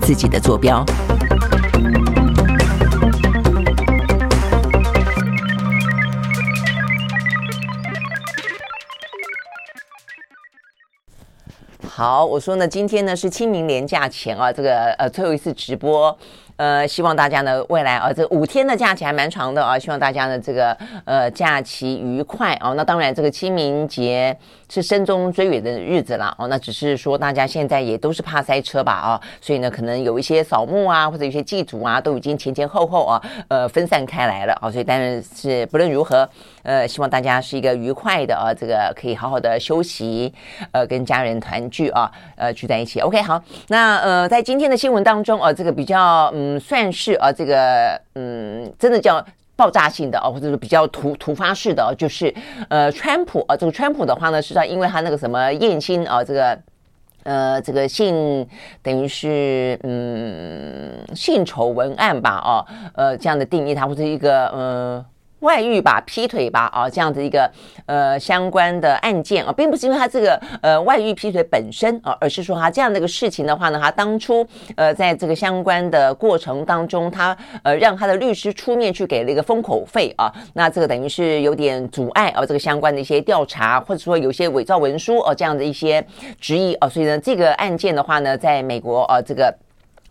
自己的坐标。好，我说呢，今天呢是清明连假前啊，这个呃最后一次直播。呃，希望大家呢，未来啊，这五天的假期还蛮长的啊，希望大家呢，这个呃假期愉快啊。那当然，这个清明节是深中追远的日子了。哦。那只是说大家现在也都是怕塞车吧啊，所以呢，可能有一些扫墓啊，或者有些祭祖啊，都已经前前后后啊，呃分散开来了啊。所以但是不论如何，呃，希望大家是一个愉快的啊，这个可以好好的休息，呃，跟家人团聚啊，呃，聚在一起。OK，好，那呃，在今天的新闻当中啊，这个比较。嗯，算是啊，这个嗯，真的叫爆炸性的哦，或者是比较突突发式的哦，就是呃，川普啊，这个川普的话呢，实际上因为他那个什么艳星啊，这个呃，这个性等于是嗯性丑文案吧，哦，呃，这样的定义，它不是一个嗯。外遇吧，劈腿吧，啊，这样的一个呃相关的案件啊，并不是因为他这个呃外遇劈腿本身啊，而是说他这样的一个事情的话呢，他当初呃在这个相关的过程当中，他呃让他的律师出面去给了一个封口费啊，那这个等于是有点阻碍啊这个相关的一些调查，或者说有些伪造文书啊这样的一些质疑啊，所以呢这个案件的话呢，在美国啊这个。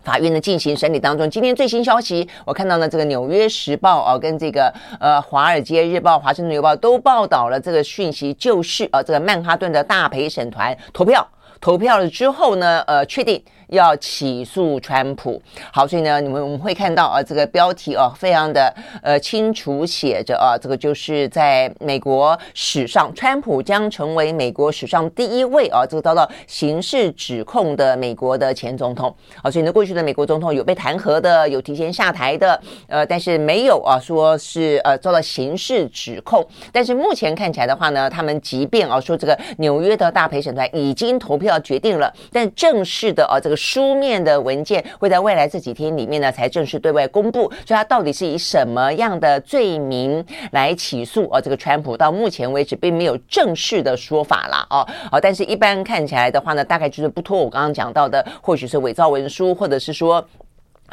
法院呢进行审理当中，今天最新消息，我看到呢这个《纽约时报》啊，跟这个呃《华尔街日报》、《华盛顿邮报》都报道了这个讯息，就是呃这个曼哈顿的大陪审团投票，投票了之后呢，呃确定。要起诉川普，好，所以呢，你们我们会看到啊，这个标题啊，非常的呃清楚写着啊，这个就是在美国史上，川普将成为美国史上第一位啊，这个遭到刑事指控的美国的前总统。好，所以呢，过去的美国总统有被弹劾的，有提前下台的，呃，但是没有啊，说是呃遭到刑事指控。但是目前看起来的话呢，他们即便啊说这个纽约的大陪审团已经投票决定了，但正式的啊这个。书面的文件会在未来这几天里面呢，才正式对外公布。所以，他到底是以什么样的罪名来起诉？哦，这个川普到目前为止并没有正式的说法啦。哦，哦，但是一般看起来的话呢，大概就是不脱我刚刚讲到的，或许是伪造文书，或者是说。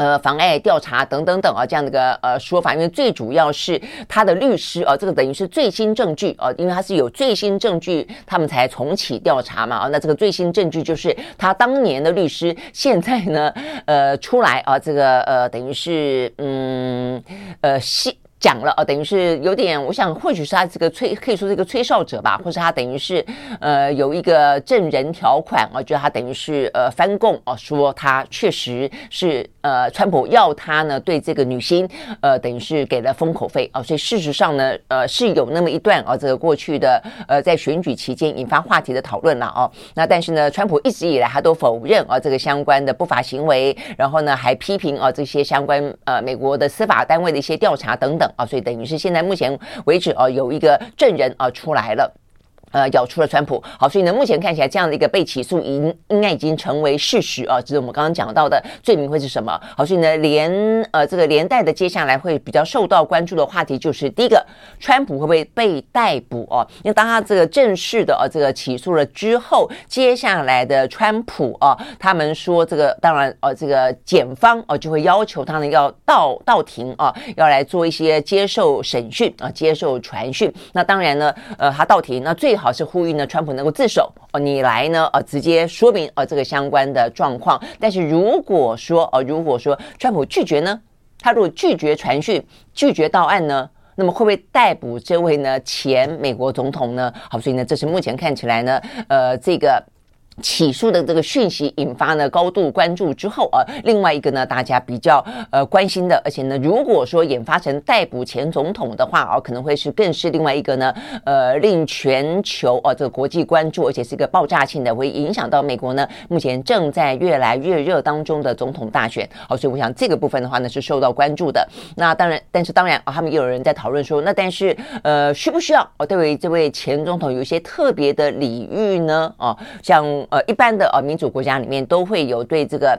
呃，妨碍调查等等等啊，这样的一个呃说法，因为最主要是他的律师啊，这个等于是最新证据啊，因为他是有最新证据，他们才重启调查嘛啊，那这个最新证据就是他当年的律师现在呢，呃，出来啊，这个呃，等于是嗯呃西。讲了啊，等于是有点，我想或许是他这个吹，可以说是一个吹哨者吧，或是他等于是呃有一个证人条款啊，觉得他等于是呃翻供啊，说他确实是呃川普要他呢对这个女星呃等于是给了封口费啊，所以事实上呢呃是有那么一段啊这个过去的呃在选举期间引发话题的讨论了哦，那但是呢川普一直以来他都否认啊这个相关的不法行为，然后呢还批评啊这些相关呃美国的司法单位的一些调查等等。啊，所以等于是现在目前为止啊，有一个证人啊出来了。呃，咬出了川普，好，所以呢，目前看起来这样的一个被起诉，应应该已经成为事实啊。就是我们刚刚讲到的罪名会是什么？好，所以呢，连呃这个连带的接下来会比较受到关注的话题就是第一个，川普会不会被逮捕哦？因为当他这个正式的呃这个起诉了之后，接下来的川普啊，他们说这个当然呃这个检方哦就会要求他呢要到到庭啊，要来做一些接受审讯啊，接受传讯。那当然呢，呃他到庭那最好是呼吁呢，川普能够自首哦，你来呢，呃，直接说明呃这个相关的状况。但是如果说呃，如果说川普拒绝呢，他如果拒绝传讯、拒绝到案呢，那么会不会逮捕这位呢前美国总统呢？好，所以呢，这是目前看起来呢，呃，这个。起诉的这个讯息引发呢高度关注之后啊，另外一个呢大家比较呃关心的，而且呢如果说引发成逮捕前总统的话啊，可能会是更是另外一个呢呃令全球啊这个国际关注，而且是一个爆炸性的，会影响到美国呢目前正在越来越热当中的总统大选。好，所以我想这个部分的话呢是受到关注的。那当然，但是当然啊，他们也有人在讨论说，那但是呃需不需要哦对这位前总统有一些特别的礼遇呢？啊，像。呃，一般的呃民主国家里面都会有对这个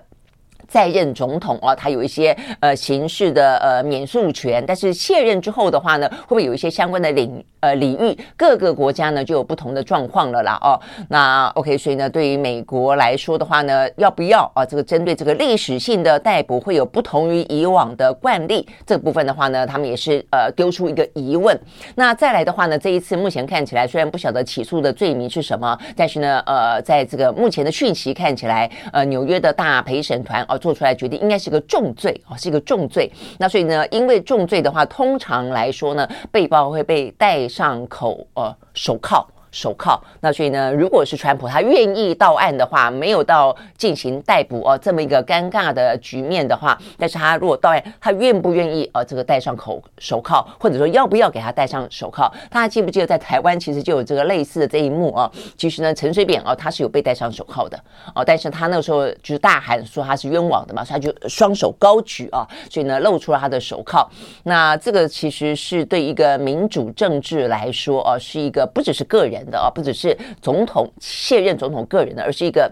在任总统啊，他有一些呃刑事的呃免诉权，但是卸任之后的话呢，会不会有一些相关的领呃领域？各个国家呢就有不同的状况了啦哦。那 OK，所以呢，对于美国来说的话呢，要不要啊？这个针对这个历史性的逮捕会有不同于以往的惯例，这部分的话呢，他们也是呃丢出一个疑问。那再来的话呢，这一次目前看起来虽然不晓得起诉的罪名是什么，但是呢，呃，在这个目前的讯息看起来，呃，纽约的大陪审团哦做出来决定应该是个重罪啊，是一个重罪。那所以呢，因为重罪的话，通常来说呢，被告会被戴上口呃手铐。手铐，那所以呢，如果是川普他愿意到案的话，没有到进行逮捕哦这么一个尴尬的局面的话，但是他如果到案，他愿不愿意呃这个戴上口手铐，或者说要不要给他戴上手铐？大家记不记得在台湾其实就有这个类似的这一幕啊？其实呢，陈水扁哦他是有被戴上手铐的哦，但是他那时候就是大喊说他是冤枉的嘛，所以他就双手高举啊，所以呢露出了他的手铐。那这个其实是对一个民主政治来说哦，是一个不只是个人。的啊，不只是总统卸任总统个人的，而是一个。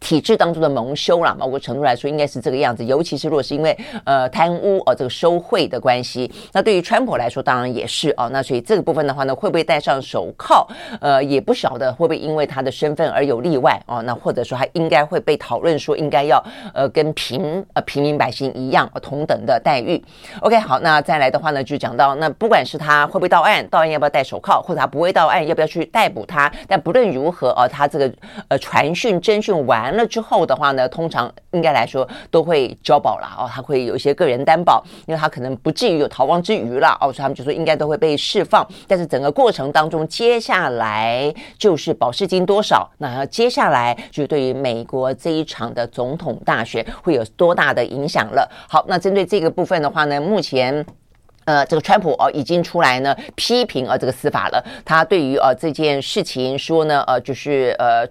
体制当中的蒙羞啦，某个程度来说应该是这个样子。尤其是如果是因为呃贪污哦、呃、这个收贿的关系，那对于川普来说当然也是哦。那所以这个部分的话呢，会不会戴上手铐？呃，也不晓得会不会因为他的身份而有例外哦。那或者说他应该会被讨论说应该要呃跟平呃平民百姓一样、同等的待遇。OK，好，那再来的话呢，就讲到那不管是他会不会到案，到案要不要戴手铐，或者他不会到案要不要去逮捕他？但不论如何哦、呃，他这个呃传讯侦讯完。完了之后的话呢，通常应该来说都会交保了哦，他会有一些个人担保，因为他可能不至于有逃亡之虞了哦，所以他们就说应该都会被释放。但是整个过程当中，接下来就是保释金多少，那接下来就对于美国这一场的总统大选会有多大的影响了。好，那针对这个部分的话呢，目前呃这个川普哦已经出来呢批评呃这个司法了，他对于呃这件事情说呢呃就是呃。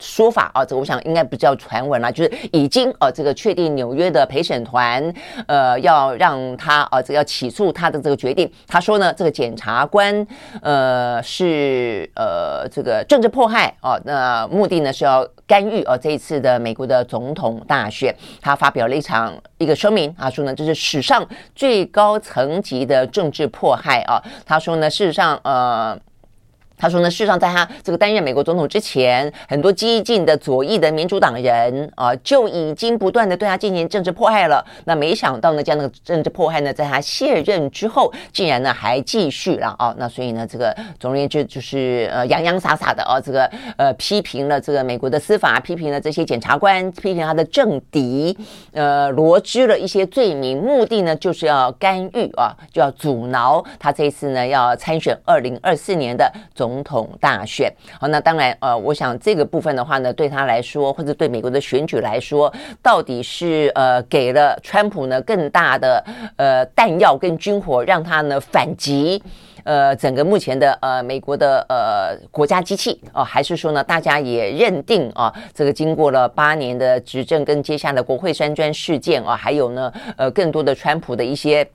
说法啊，这个我想应该不叫传闻了，就是已经呃这个确定纽约的陪审团呃要让他啊这个要起诉他的这个决定。他说呢，这个检察官呃是呃这个政治迫害啊，那目的呢是要干预啊这一次的美国的总统大选。他发表了一场一个声明，他说呢这是史上最高层级的政治迫害啊。他说呢事实上呃。他说呢，事实上，在他这个担任美国总统之前，很多激进的左翼的民主党人啊，就已经不断的对他进行政治迫害了。那没想到呢，这样的政治迫害呢，在他卸任之后，竟然呢还继续了啊。那所以呢，这个总而言之就是呃洋洋洒洒的啊，这个呃批评了这个美国的司法，批评了这些检察官，批评他的政敌，呃罗织了一些罪名，目的呢就是要干预啊，就要阻挠他这一次呢要参选二零二四年的总。总统大选，好，那当然，呃，我想这个部分的话呢，对他来说，或者对美国的选举来说，到底是呃给了川普呢更大的呃弹药跟军火，让他呢反击呃整个目前的呃美国的呃国家机器哦、还是说呢，大家也认定啊、这个经过了八年的执政跟接下来国会山庄事件啊、还有呢，呃，更多的川普的一些。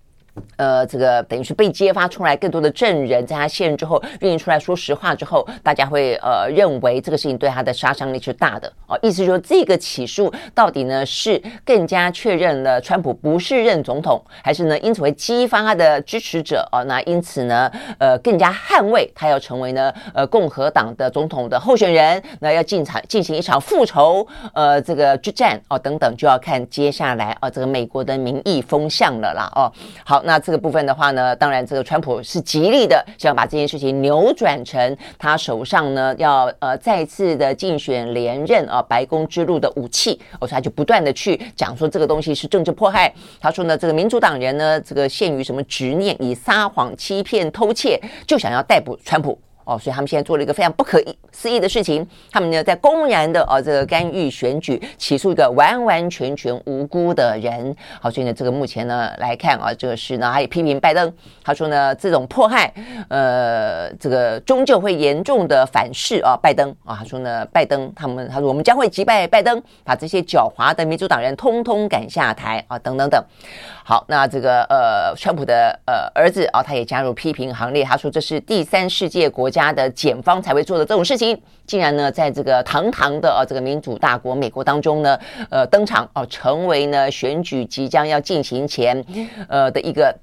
呃，这个等于是被揭发出来更多的证人，在他卸任之后愿意出来说实话之后，大家会呃认为这个事情对他的杀伤力是大的哦。意思是说，这个起诉到底呢是更加确认了川普不是任总统，还是呢因此会激发他的支持者哦？那因此呢呃更加捍卫他要成为呢呃共和党的总统的候选人，那要进场进行一场复仇呃这个之战哦等等，就要看接下来哦这个美国的民意风向了啦哦。好。那这个部分的话呢，当然这个川普是极力的想要把这件事情扭转成他手上呢要呃再次的竞选连任啊白宫之路的武器，所以他就不断的去讲说这个东西是政治迫害。他说呢，这个民主党人呢，这个陷于什么执念，以撒谎、欺骗、偷窃，就想要逮捕川普。哦，所以他们现在做了一个非常不可思议的事情，他们呢在公然的哦这个干预选举，起诉一个完完全全无辜的人。好，所以呢这个目前呢来看啊，这个事呢他也批评拜登，他说呢这种迫害，呃这个终究会严重的反噬啊拜登啊，他说呢拜登他们他说我们将会击败拜登，把这些狡猾的民主党人通通赶下台啊等等等。好，那这个呃川普的呃儿子啊他也加入批评行列，他说这是第三世界国家。的检方才会做的这种事情，竟然呢在这个堂堂的啊这个民主大国美国当中呢，呃登场哦，成为呢选举即将要进行前，呃的一个。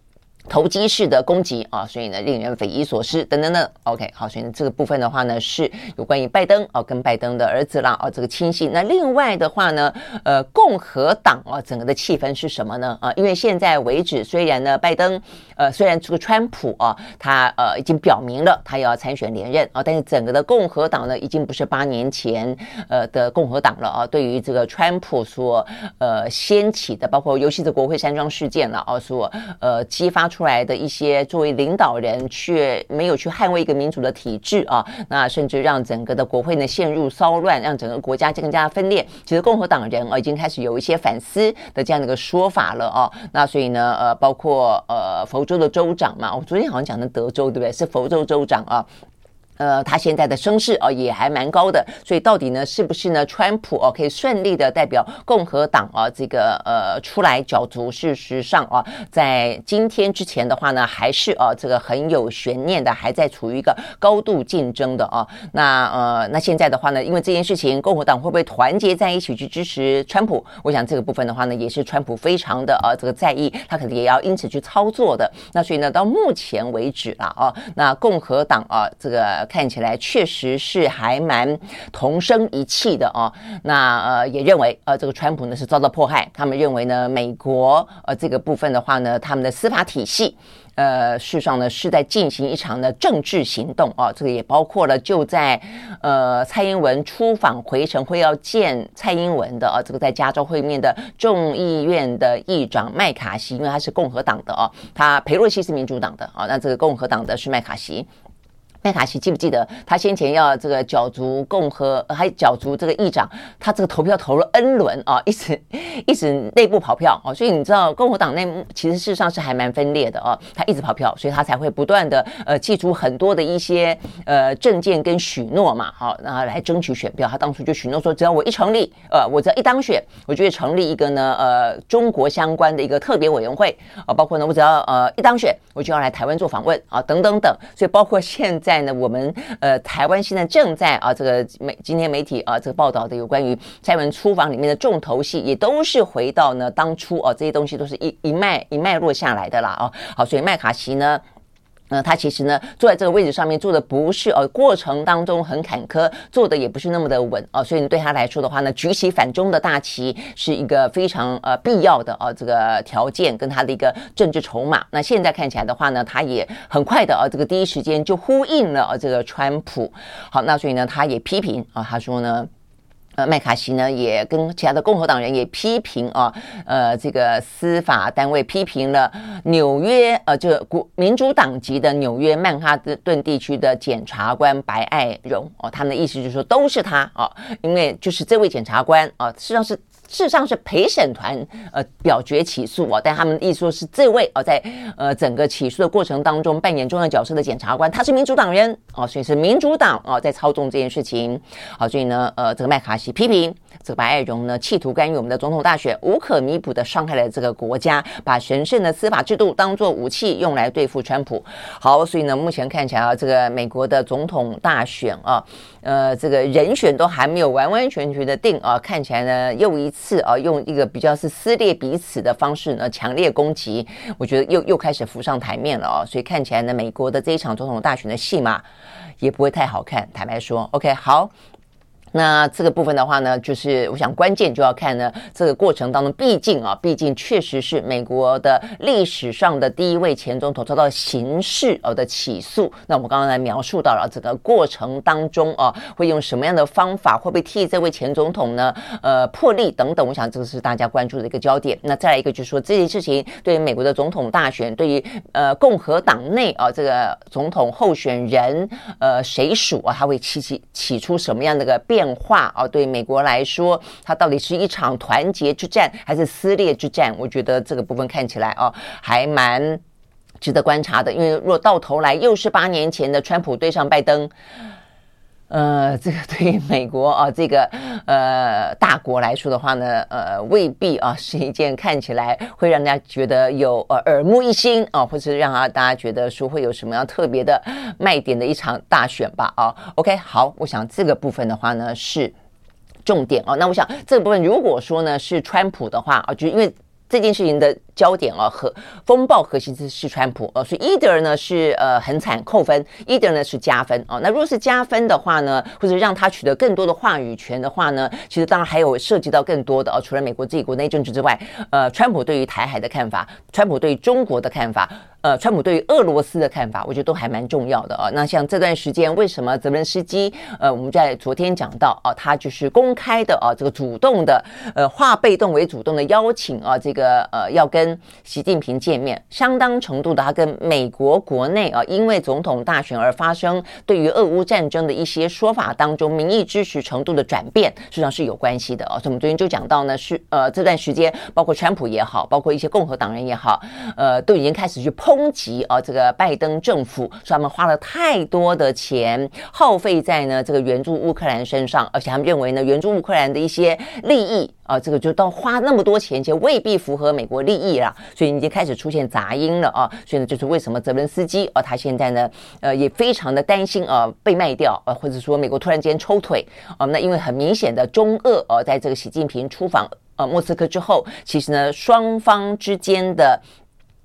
投机式的攻击啊，所以呢，令人匪夷所思等等等。OK，好，所以这个部分的话呢，是有关于拜登啊，跟拜登的儿子啦啊，这个亲信。那另外的话呢，呃，共和党啊，整个的气氛是什么呢？啊，因为现在为止，虽然呢，拜登呃，虽然这个川普啊，他呃已经表明了他要参选连任啊，但是整个的共和党呢，已经不是八年前呃的共和党了啊。对于这个川普所呃掀起的，包括尤其是国会山庄事件了啊，所呃激发。出来的一些作为领导人却没有去捍卫一个民主的体制啊，那甚至让整个的国会呢陷入骚乱，让整个国家更加分裂。其实共和党人啊已经开始有一些反思的这样的一个说法了啊。那所以呢呃包括呃佛州的州长嘛，我昨天好像讲的德州对不对？是佛州州长啊。呃，他现在的声势哦也还蛮高的，所以到底呢是不是呢？川普哦可以顺利的代表共和党啊这个呃出来角逐？事实上啊，在今天之前的话呢，还是啊这个很有悬念的，还在处于一个高度竞争的啊。那呃那现在的话呢，因为这件事情，共和党会不会团结在一起去支持川普？我想这个部分的话呢，也是川普非常的啊这个在意，他可能也要因此去操作的。那所以呢，到目前为止了啊，那共和党啊这个。看起来确实是还蛮同声一气的哦。那呃也认为呃这个川普呢是遭到迫害，他们认为呢美国呃这个部分的话呢，他们的司法体系呃事实上呢是在进行一场的政治行动啊。这个也包括了就在呃蔡英文出访回程会要见蔡英文的啊，这个在加州会面的众议院的议长麦卡锡，因为他是共和党的哦，他裴洛西是民主党的啊，那这个共和党的是麦卡锡。麦卡锡记不记得他先前要这个角逐共和，还角逐这个议长，他这个投票投了 N 轮啊，一直 一直内部跑票啊，所以你知道共和党内其实事实上是还蛮分裂的啊，他一直跑票，所以他才会不断的呃祭出很多的一些呃政见跟许诺嘛，好，然后来争取选票。他当初就许诺说，只要我一成立，呃，我只要一当选，我就会成立一个呢呃中国相关的一个特别委员会啊，包括呢我只要呃一当选，我就要来台湾做访问啊，等等等，所以包括现在。在呢，我们呃台湾现在正在啊这个媒今天媒体啊这个报道的有关于蔡文出访里面的重头戏，也都是回到呢当初啊这些东西都是一一脉一脉落下来的啦啊。好，所以麦卡锡呢。那他其实呢，坐在这个位置上面，坐的不是呃，过程当中很坎坷，坐的也不是那么的稳啊，所以对他来说的话呢，举起反中的大旗是一个非常呃必要的啊这个条件跟他的一个政治筹码。那现在看起来的话呢，他也很快的啊，这个第一时间就呼应了啊这个川普。好，那所以呢，他也批评啊，他说呢。呃，麦卡锡呢也跟其他的共和党人也批评啊，呃，这个司法单位批评了纽约呃，这个国民主党籍的纽约曼哈顿地区的检察官白爱荣哦，他们的意思就是说都是他哦，因为就是这位检察官啊，实际上是。事实上是陪审团呃表决起诉啊，但他们意思说是这位啊在呃整个起诉的过程当中扮演重要角色的检察官，他是民主党人哦，所以是民主党啊在操纵这件事情。好，所以呢呃这个麦卡锡批评这个白爱荣呢企图干预我们的总统大选，无可弥补的伤害了这个国家，把神圣的司法制度当作武器用来对付川普。好，所以呢目前看起来啊这个美国的总统大选啊呃这个人选都还没有完完全全的定啊，看起来呢又一次。啊，用一个比较是撕裂彼此的方式呢，强烈攻击，我觉得又又开始浮上台面了啊，所以看起来呢，美国的这一场总统大选的戏码也不会太好看，坦白说，OK，好。那这个部分的话呢，就是我想关键就要看呢，这个过程当中，毕竟啊，毕竟确实是美国的历史上的第一位前总统遭到刑事呃的起诉。那我们刚刚来描述到了这个过程当中啊，会用什么样的方法，会不会替这位前总统呢，呃，破例等等。我想这个是大家关注的一个焦点。那再来一个就是说，这件事情对于美国的总统大选，对于呃共和党内啊这个总统候选人呃谁属啊，他会起起起出什么样的一个变变化啊，对美国来说，它到底是一场团结之战还是撕裂之战？我觉得这个部分看起来啊，还蛮值得观察的。因为若到头来又是八年前的川普对上拜登。呃，这个对于美国啊，这个呃大国来说的话呢，呃，未必啊是一件看起来会让大家觉得有呃耳目一新啊，或者让啊大家觉得说会有什么样特别的卖点的一场大选吧啊。OK，好，我想这个部分的话呢是重点哦。那我想这个部分如果说呢是川普的话啊，就因为这件事情的。焦点啊，和风暴核心是是川普呃，所以 either 呢是呃很惨扣分，either 呢是加分啊。那如果是加分的话呢，或者让他取得更多的话语权的话呢，其实当然还有涉及到更多的啊，除了美国自己国内政治之外，呃，川普对于台海的看法，川普对于中国的看法，呃，川普对于俄罗斯的看法，我觉得都还蛮重要的啊。那像这段时间为什么泽伦斯基呃，我们在昨天讲到啊，他就是公开的啊，这个主动的呃化被动为主动的邀请啊，这个呃要跟。习近平见面，相当程度的，他跟美国国内啊，因为总统大选而发生对于俄乌战争的一些说法当中，民意支持程度的转变，实际上是有关系的啊。所以我们昨天就讲到呢，是呃这段时间，包括川普也好，包括一些共和党人也好，呃，都已经开始去碰抨击啊这个拜登政府，说他们花了太多的钱耗费在呢这个援助乌克兰身上，而且他们认为呢援助乌克兰的一些利益。啊，这个就到花那么多钱，其实未必符合美国利益了，所以已经开始出现杂音了啊。所以呢，就是为什么泽伦斯基啊，他现在呢，呃，也非常的担心啊，被卖掉啊，或者说美国突然间抽腿啊。那因为很明显的，中俄啊，在这个习近平出访呃莫斯科之后，其实呢，双方之间的。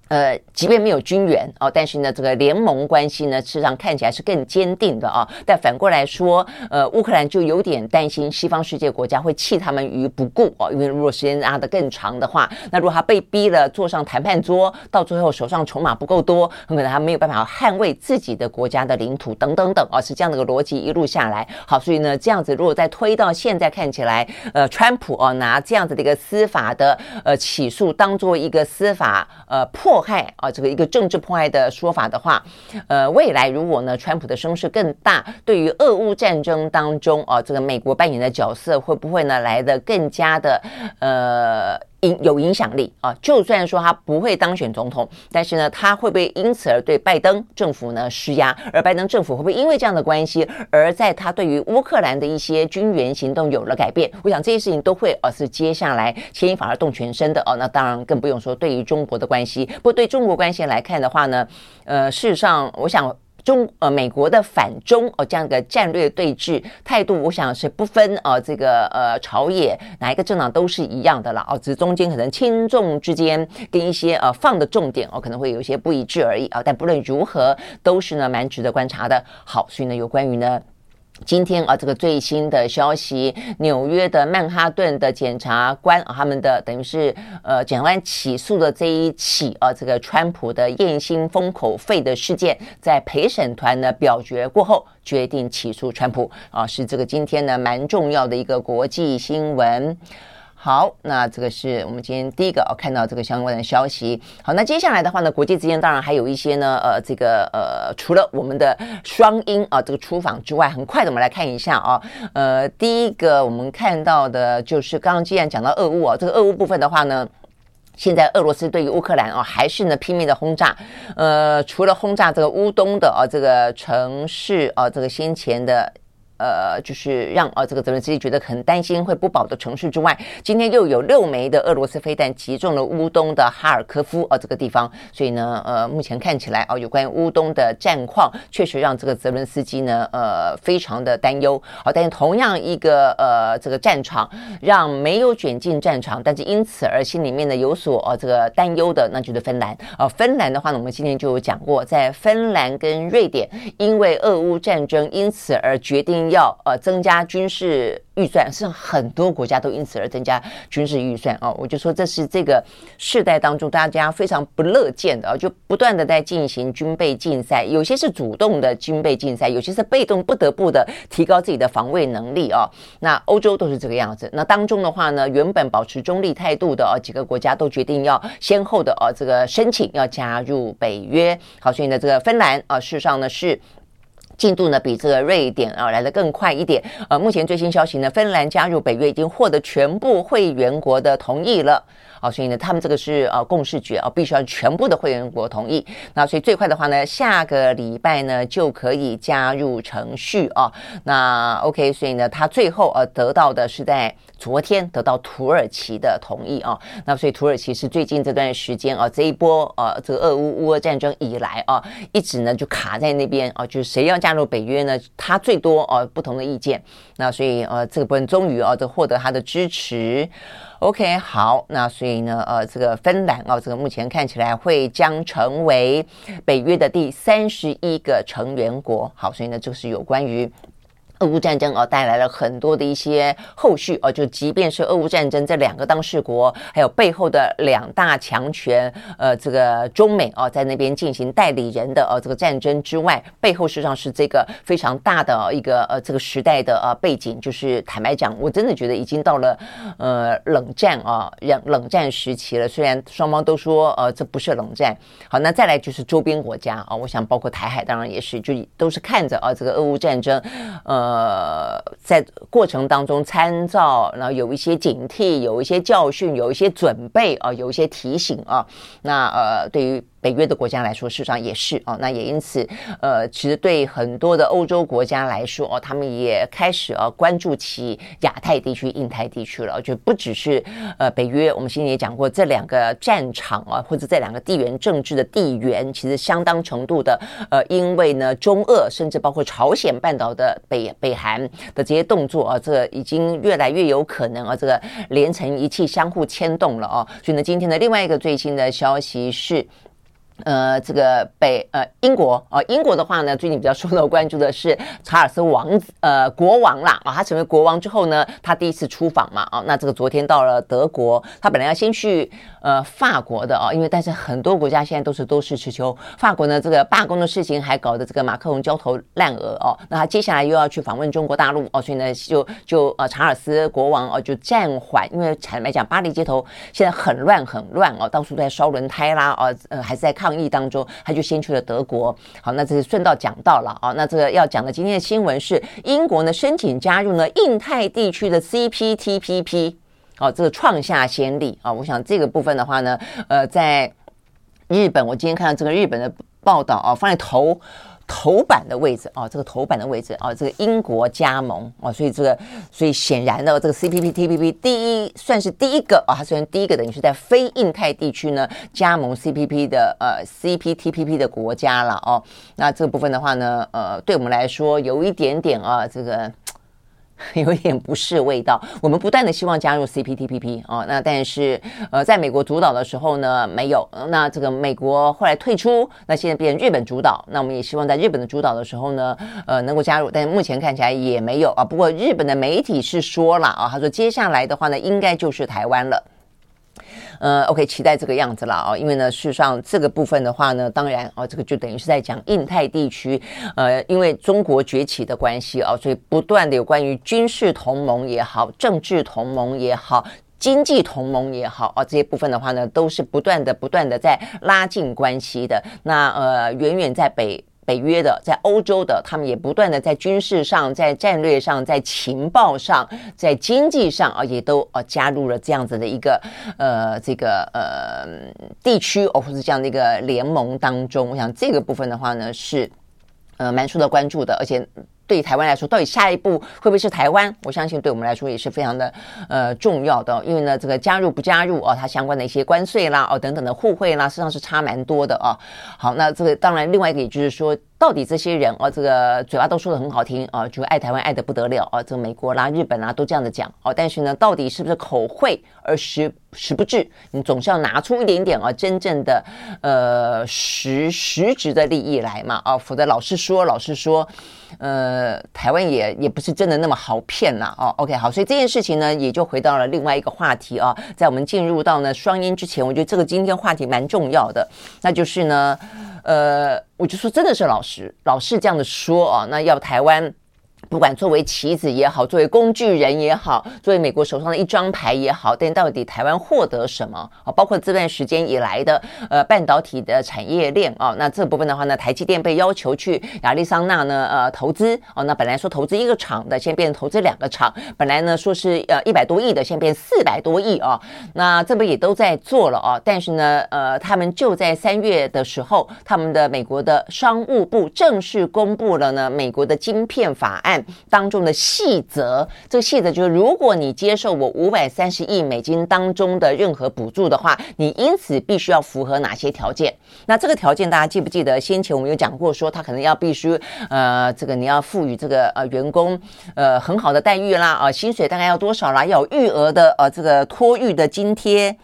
呃，即便没有军援哦，但是呢，这个联盟关系呢，事实上看起来是更坚定的啊。但反过来说，呃，乌克兰就有点担心西方世界国家会弃他们于不顾哦，因为如果时间拉得更长的话，那如果他被逼了坐上谈判桌，到最后手上筹码不够多，很可能他没有办法捍卫自己的国家的领土等等等啊，是这样的一个逻辑一路下来。好，所以呢，这样子如果再推到现在看起来，呃，川普哦拿这样子的一个司法的呃起诉当做一个司法呃破。迫害啊，这个一个政治迫害的说法的话，呃，未来如果呢，川普的声势更大，对于俄乌战争当中啊，这个美国扮演的角色会不会呢来的更加的呃？影有影响力啊，就算说他不会当选总统，但是呢，他会不会因此而对拜登政府呢施压？而拜登政府会不会因为这样的关系，而在他对于乌克兰的一些军援行动有了改变？我想这些事情都会，而是接下来牵一发而动全身的哦。那当然更不用说对于中国的关系。不过对中国关系来看的话呢，呃，事实上，我想。中呃，美国的反中哦，这样的战略对峙态度，我想是不分呃这个呃朝野哪一个政党都是一样的了哦，只是中间可能轻重之间跟一些呃放的重点哦，可能会有一些不一致而已啊。但不论如何，都是呢蛮值得观察的。好，所以呢，有关于呢。今天啊，这个最新的消息，纽约的曼哈顿的检察官，他们的等于是呃，检察官起诉的这一起啊，这个川普的验薪封口费的事件，在陪审团的表决过后，决定起诉川普啊，是这个今天呢蛮重要的一个国际新闻。好，那这个是我们今天第一个哦，看到这个相关的消息。好，那接下来的话呢，国际之间当然还有一些呢，呃，这个呃，除了我们的双英啊这个出访之外，很快的我们来看一下啊，呃，第一个我们看到的就是刚刚既然讲到俄乌啊，这个俄乌部分的话呢，现在俄罗斯对于乌克兰啊还是呢拼命的轰炸，呃，除了轰炸这个乌东的啊这个城市啊，这个先前的。呃，就是让呃这个泽伦斯基觉得很担心会不保的城市之外，今天又有六枚的俄罗斯飞弹击中了乌东的哈尔科夫呃这个地方，所以呢，呃，目前看起来哦，有关于乌东的战况，确实让这个泽伦斯基呢，呃，非常的担忧。好，但是同样一个呃这个战场，让没有卷进战场，但是因此而心里面呢有所呃这个担忧的，那就是芬兰。呃，芬兰的话呢，我们今天就有讲过，在芬兰跟瑞典因为俄乌战争，因此而决定。要呃增加军事预算，是很多国家都因此而增加军事预算啊。我就说这是这个世代当中大家非常不乐见的啊，就不断的在进行军备竞赛，有些是主动的军备竞赛，有些是被动不得不的提高自己的防卫能力啊。那欧洲都是这个样子。那当中的话呢，原本保持中立态度的啊几个国家都决定要先后的啊这个申请要加入北约。好，所以呢这个芬兰啊事实上呢是。进度呢比这个瑞典啊来的更快一点。呃，目前最新消息呢，芬兰加入北约已经获得全部会员国的同意了。啊，所以呢，他们这个是呃共识决啊，必须要全部的会员国同意。那所以最快的话呢，下个礼拜呢就可以加入程序啊。那 OK，所以呢，他最后呃得到的是在昨天得到土耳其的同意啊。那所以土耳其是最近这段时间啊，这一波呃这个俄乌乌俄战争以来啊，一直呢就卡在那边啊，就是谁要加入北约呢？他最多呃不同的意见。那所以呃这个部分终于啊，就获得他的支持。OK，好，那所以呢，呃，这个芬兰哦，这个目前看起来会将成为北约的第三十一个成员国。好，所以呢，就是有关于。俄乌战争啊，带来了很多的一些后续啊，就即便是俄乌战争这两个当事国，还有背后的两大强权，呃，这个中美啊，在那边进行代理人的呃这个战争之外，背后实际上是这个非常大的一个呃这个时代的呃背景，就是坦白讲，我真的觉得已经到了呃冷战啊，冷冷战时期了。虽然双方都说呃这不是冷战，好，那再来就是周边国家啊，我想包括台海，当然也是，就都是看着啊这个俄乌战争，呃。呃，在过程当中参照，然后有一些警惕，有一些教训，有一些准备啊，有一些提醒啊。那呃，对于。北约的国家来说，事实上也是哦，那也因此，呃，其实对很多的欧洲国家来说，哦，他们也开始啊关注起亚太地区、印太地区了。就不只是呃北约，我们先前也讲过，这两个战场啊，或者这两个地缘政治的地缘，其实相当程度的呃，因为呢，中俄甚至包括朝鲜半岛的北北韩的这些动作啊，这已经越来越有可能啊，这个连成一气，相互牵动了啊。所以呢，今天的另外一个最新的消息是。呃，这个北呃英国啊、英国的话呢，最近比较受到关注的是查尔斯王子呃国王啦啊，他成为国王之后呢，他第一次出访嘛啊，那这个昨天到了德国，他本来要先去呃法国的啊，因为但是很多国家现在都是都是持球，法国呢这个罢工的事情还搞得这个马克龙焦头烂额哦，那他接下来又要去访问中国大陆哦，所以呢就就呃查尔斯国王哦就暂缓，因为坦白讲巴黎街头现在很乱很乱哦，到处都在烧轮胎啦啊呃还是在看。抗议当中，他就先去了德国。好，那这是顺道讲到了啊。那这个要讲的今天的新闻是，英国呢申请加入呢印太地区的 CPTPP，哦，这个创下先例啊。我想这个部分的话呢，呃，在日本，我今天看到这个日本的报道啊，放在头。头版的位置啊，这个头版的位置啊，这个英国加盟啊，所以这个，所以显然呢，这个 CPTPP 第一算是第一个啊，它虽然第一个等于是在非印太地区呢加盟 CPP 的呃 CPTPP 的国家了哦，那这个部分的话呢，呃，对我们来说有一点点啊，这个。有一点不是味道。我们不断的希望加入 CPTPP 啊，那但是呃，在美国主导的时候呢，没有。那这个美国后来退出，那现在变成日本主导。那我们也希望在日本的主导的时候呢，呃，能够加入。但是目前看起来也没有啊。不过日本的媒体是说了啊，他说接下来的话呢，应该就是台湾了。呃，OK，期待这个样子了啊，因为呢，事实上这个部分的话呢，当然哦，这个就等于是在讲印太地区，呃，因为中国崛起的关系啊，所以不断的有关于军事同盟也好，政治同盟也好，经济同盟也好啊，这些部分的话呢，都是不断的、不断的在拉近关系的。那呃，远远在北。北约的，在欧洲的，他们也不断的在军事上、在战略上、在情报上、在经济上啊，也都啊加入了这样子的一个呃这个呃地区，或者是这样的一个联盟当中。我想这个部分的话呢，是呃蛮受到关注的，而且。对于台湾来说，到底下一步会不会是台湾？我相信对我们来说也是非常的呃重要的，因为呢，这个加入不加入哦，它相关的一些关税啦哦等等的互惠啦，实际上是差蛮多的啊。好，那这个当然另外一个也就是说。到底这些人哦，这个嘴巴都说得很好听啊，就爱台湾爱得不得了啊，这个美国啦、日本啦都这样子讲哦。但是呢，到底是不是口惠而实实不至？你总是要拿出一点点啊，真正的呃实实质的利益来嘛啊，否则老是说，老是说，呃，呃台湾也也不是真的那么好骗啦哦。OK，好，所以这件事情呢，也就回到了另外一个话题啊。在我们进入到呢双音之前，我觉得这个今天话题蛮重要的，那就是呢。呃，我就说真的是老师，老实这样的说啊，那要台湾不管作为棋子也好，作为工具人也好，作为美国手上的一张牌也好，但到底台湾获得什么啊？包括这段时间以来的呃半导体的产业链啊，那这部分的话呢，台积电被要求去亚利桑那呢呃投资哦，那本来说投资一个厂的，现在变成投资两个厂，本来呢说是呃一百多亿的，现在变四百多亿啊，那这边也都在做了啊，但是呢呃他们就在三月的时候，他们的美国的商务部正式公布了呢美国的晶片法案。当中的细则，这个细则就是，如果你接受我五百三十亿美金当中的任何补助的话，你因此必须要符合哪些条件？那这个条件大家记不记得？先前我们有讲过，说他可能要必须呃，这个你要赋予这个呃员工呃很好的待遇啦，啊、薪水大概要多少啦，要有育儿的呃这个托育的津贴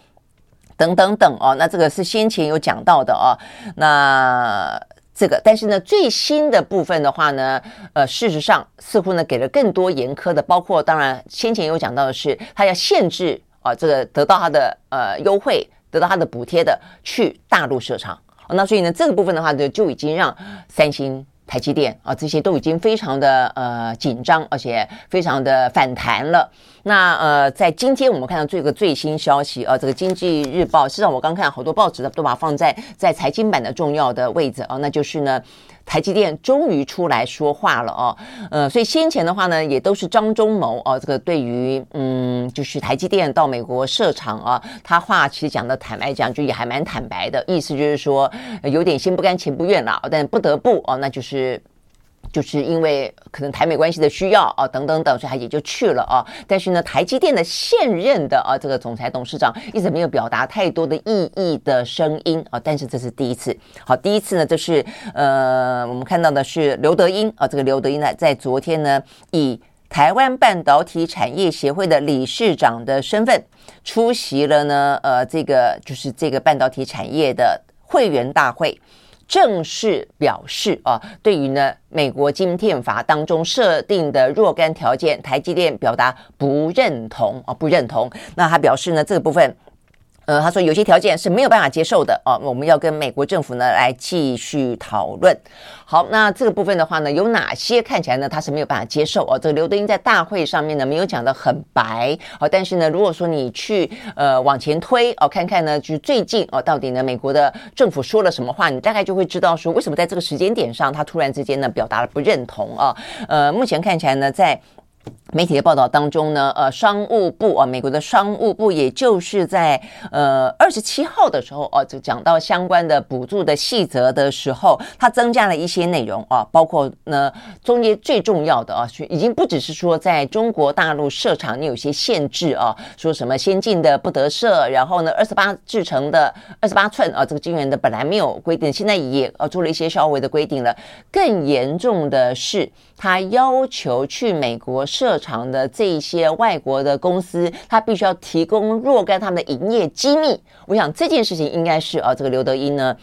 等等等哦。那这个是先前有讲到的哦。那。这个，但是呢，最新的部分的话呢，呃，事实上似乎呢给了更多严苛的，包括当然先前有讲到的是，他要限制啊、这个得到他的呃优惠，得到他的补贴的去大陆设厂、那所以呢，这个部分的话呢，就已经让三星。台积电啊，这些都已经非常的呃紧张，而且非常的反弹了。那呃，在今天我们看到这个最新消息啊，这个经济日报，实际上我刚看好多报纸的都把它放在在财经版的重要的位置啊，那就是呢。台积电终于出来说话了哦，呃，所以先前的话呢，也都是张忠谋哦，这个对于嗯，就是台积电到美国设厂啊，他话其实讲的坦白讲，就也还蛮坦白的，意思就是说有点心不甘情不愿了，但不得不哦，那就是。就是因为可能台美关系的需要啊，等等等，所以他也就去了啊。但是呢，台积电的现任的啊这个总裁董事长一直没有表达太多的异议的声音啊。但是这是第一次，好，第一次呢，就是呃，我们看到的是刘德英啊，这个刘德英呢，在昨天呢，以台湾半导体产业协会的理事长的身份出席了呢，呃，这个就是这个半导体产业的会员大会。正式表示啊，对于呢美国晶片法当中设定的若干条件，台积电表达不认同啊，不认同。那他表示呢，这个部分。呃，他说有些条件是没有办法接受的哦，我们要跟美国政府呢来继续讨论。好，那这个部分的话呢，有哪些看起来呢他是没有办法接受哦？这个刘德英在大会上面呢没有讲得很白哦，但是呢，如果说你去呃往前推哦，看看呢，就是最近哦，到底呢美国的政府说了什么话，你大概就会知道说为什么在这个时间点上他突然之间呢表达了不认同啊。呃，目前看起来呢在。媒体的报道当中呢，呃，商务部啊，美国的商务部，也就是在呃二十七号的时候哦，就讲到相关的补助的细则的时候，它增加了一些内容啊，包括呢中间最重要的啊，已经不只是说在中国大陆设厂你有些限制啊，说什么先进的不得设，然后呢二十八制成的二十八寸啊，这个晶圆的本来没有规定，现在也呃做了一些稍微的规定了。更严重的是，他要求去美国设厂的这些外国的公司，他必须要提供若干他们的营业机密。我想这件事情应该是啊，这个刘德英呢。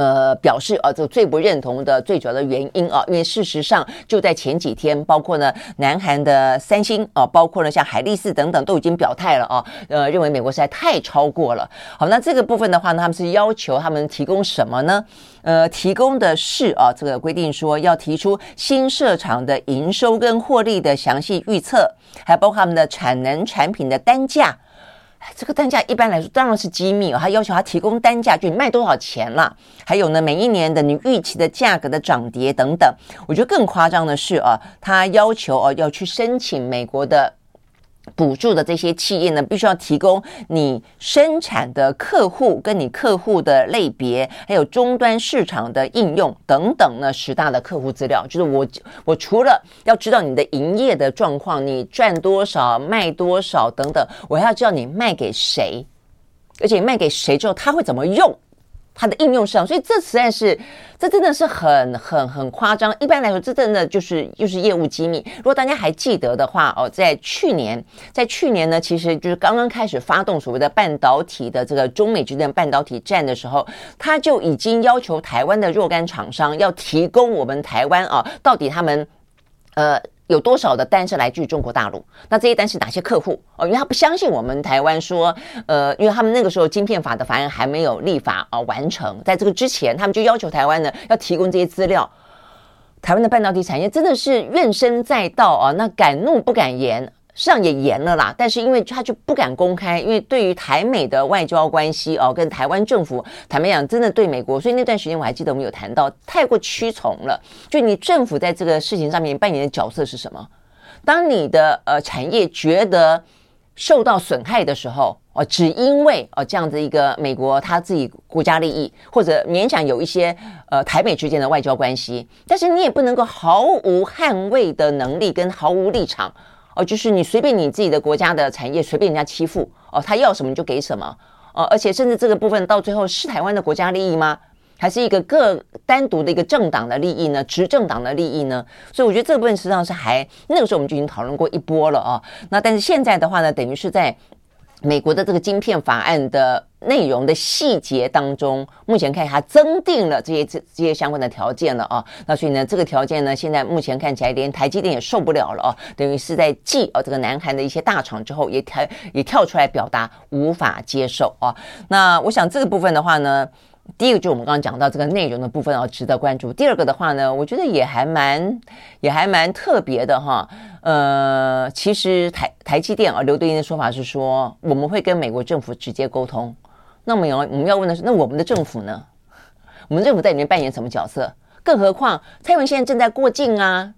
呃，表示啊，这最不认同的最主要的原因啊，因为事实上就在前几天，包括呢，南韩的三星啊，包括呢像海力士等等都已经表态了啊，呃，认为美国实在太超过了。好，那这个部分的话呢，他们是要求他们提供什么呢？呃，提供的是啊，这个规定说要提出新设厂的营收跟获利的详细预测，还包括他们的产能产品的单价。这个单价一般来说当然是机密哦，他要求他提供单价，就你卖多少钱了，还有呢，每一年的你预期的价格的涨跌等等。我觉得更夸张的是啊，他要求哦要去申请美国的。补助的这些企业呢，必须要提供你生产的客户跟你客户的类别，还有终端市场的应用等等呢，十大的客户资料。就是我我除了要知道你的营业的状况，你赚多少、卖多少等等，我还要知道你卖给谁，而且卖给谁之后他会怎么用。它的应用上，所以这实在是，这真的是很很很夸张。一般来说，这真的就是就是业务机密。如果大家还记得的话，哦，在去年，在去年呢，其实就是刚刚开始发动所谓的半导体的这个中美之间半导体战的时候，他就已经要求台湾的若干厂商要提供我们台湾啊，到底他们呃。有多少的单是来自于中国大陆？那这些单是哪些客户？哦，因为他不相信我们台湾说，呃，因为他们那个时候晶片法的法案还没有立法啊完成，在这个之前，他们就要求台湾呢要提供这些资料。台湾的半导体产业真的是怨声载道啊，那敢怒不敢言。上也严了啦，但是因为他就不敢公开，因为对于台美的外交关系哦，跟台湾政府坦白讲，真的对美国，所以那段时间我还记得我们有谈到，太过屈从了。就你政府在这个事情上面扮演的角色是什么？当你的呃产业觉得受到损害的时候，哦，只因为哦这样子一个美国他自己国家利益，或者勉强有一些呃台美之间的外交关系，但是你也不能够毫无捍卫的能力跟毫无立场。哦，就是你随便你自己的国家的产业随便人家欺负哦，他要什么你就给什么哦，而且甚至这个部分到最后是台湾的国家利益吗？还是一个个单独的一个政党的利益呢？执政党的利益呢？所以我觉得这个部分实际上是还那个时候我们就已经讨论过一波了哦。那但是现在的话呢，等于是在。美国的这个晶片法案的内容的细节当中，目前看它增订了这些这这些相关的条件了啊。那所以呢，这个条件呢，现在目前看起来连台积电也受不了了啊，等于是在继啊这个南韩的一些大厂之后，也跳也跳出来表达无法接受啊。那我想这个部分的话呢。第一个就我们刚刚讲到这个内容的部分啊，值得关注。第二个的话呢，我觉得也还蛮也还蛮特别的哈。呃，其实台台积电啊，刘德英的说法是说，我们会跟美国政府直接沟通。那么有我们要问的是，那我们的政府呢？我们政府在里面扮演什么角色？更何况蔡英文现在正在过境啊。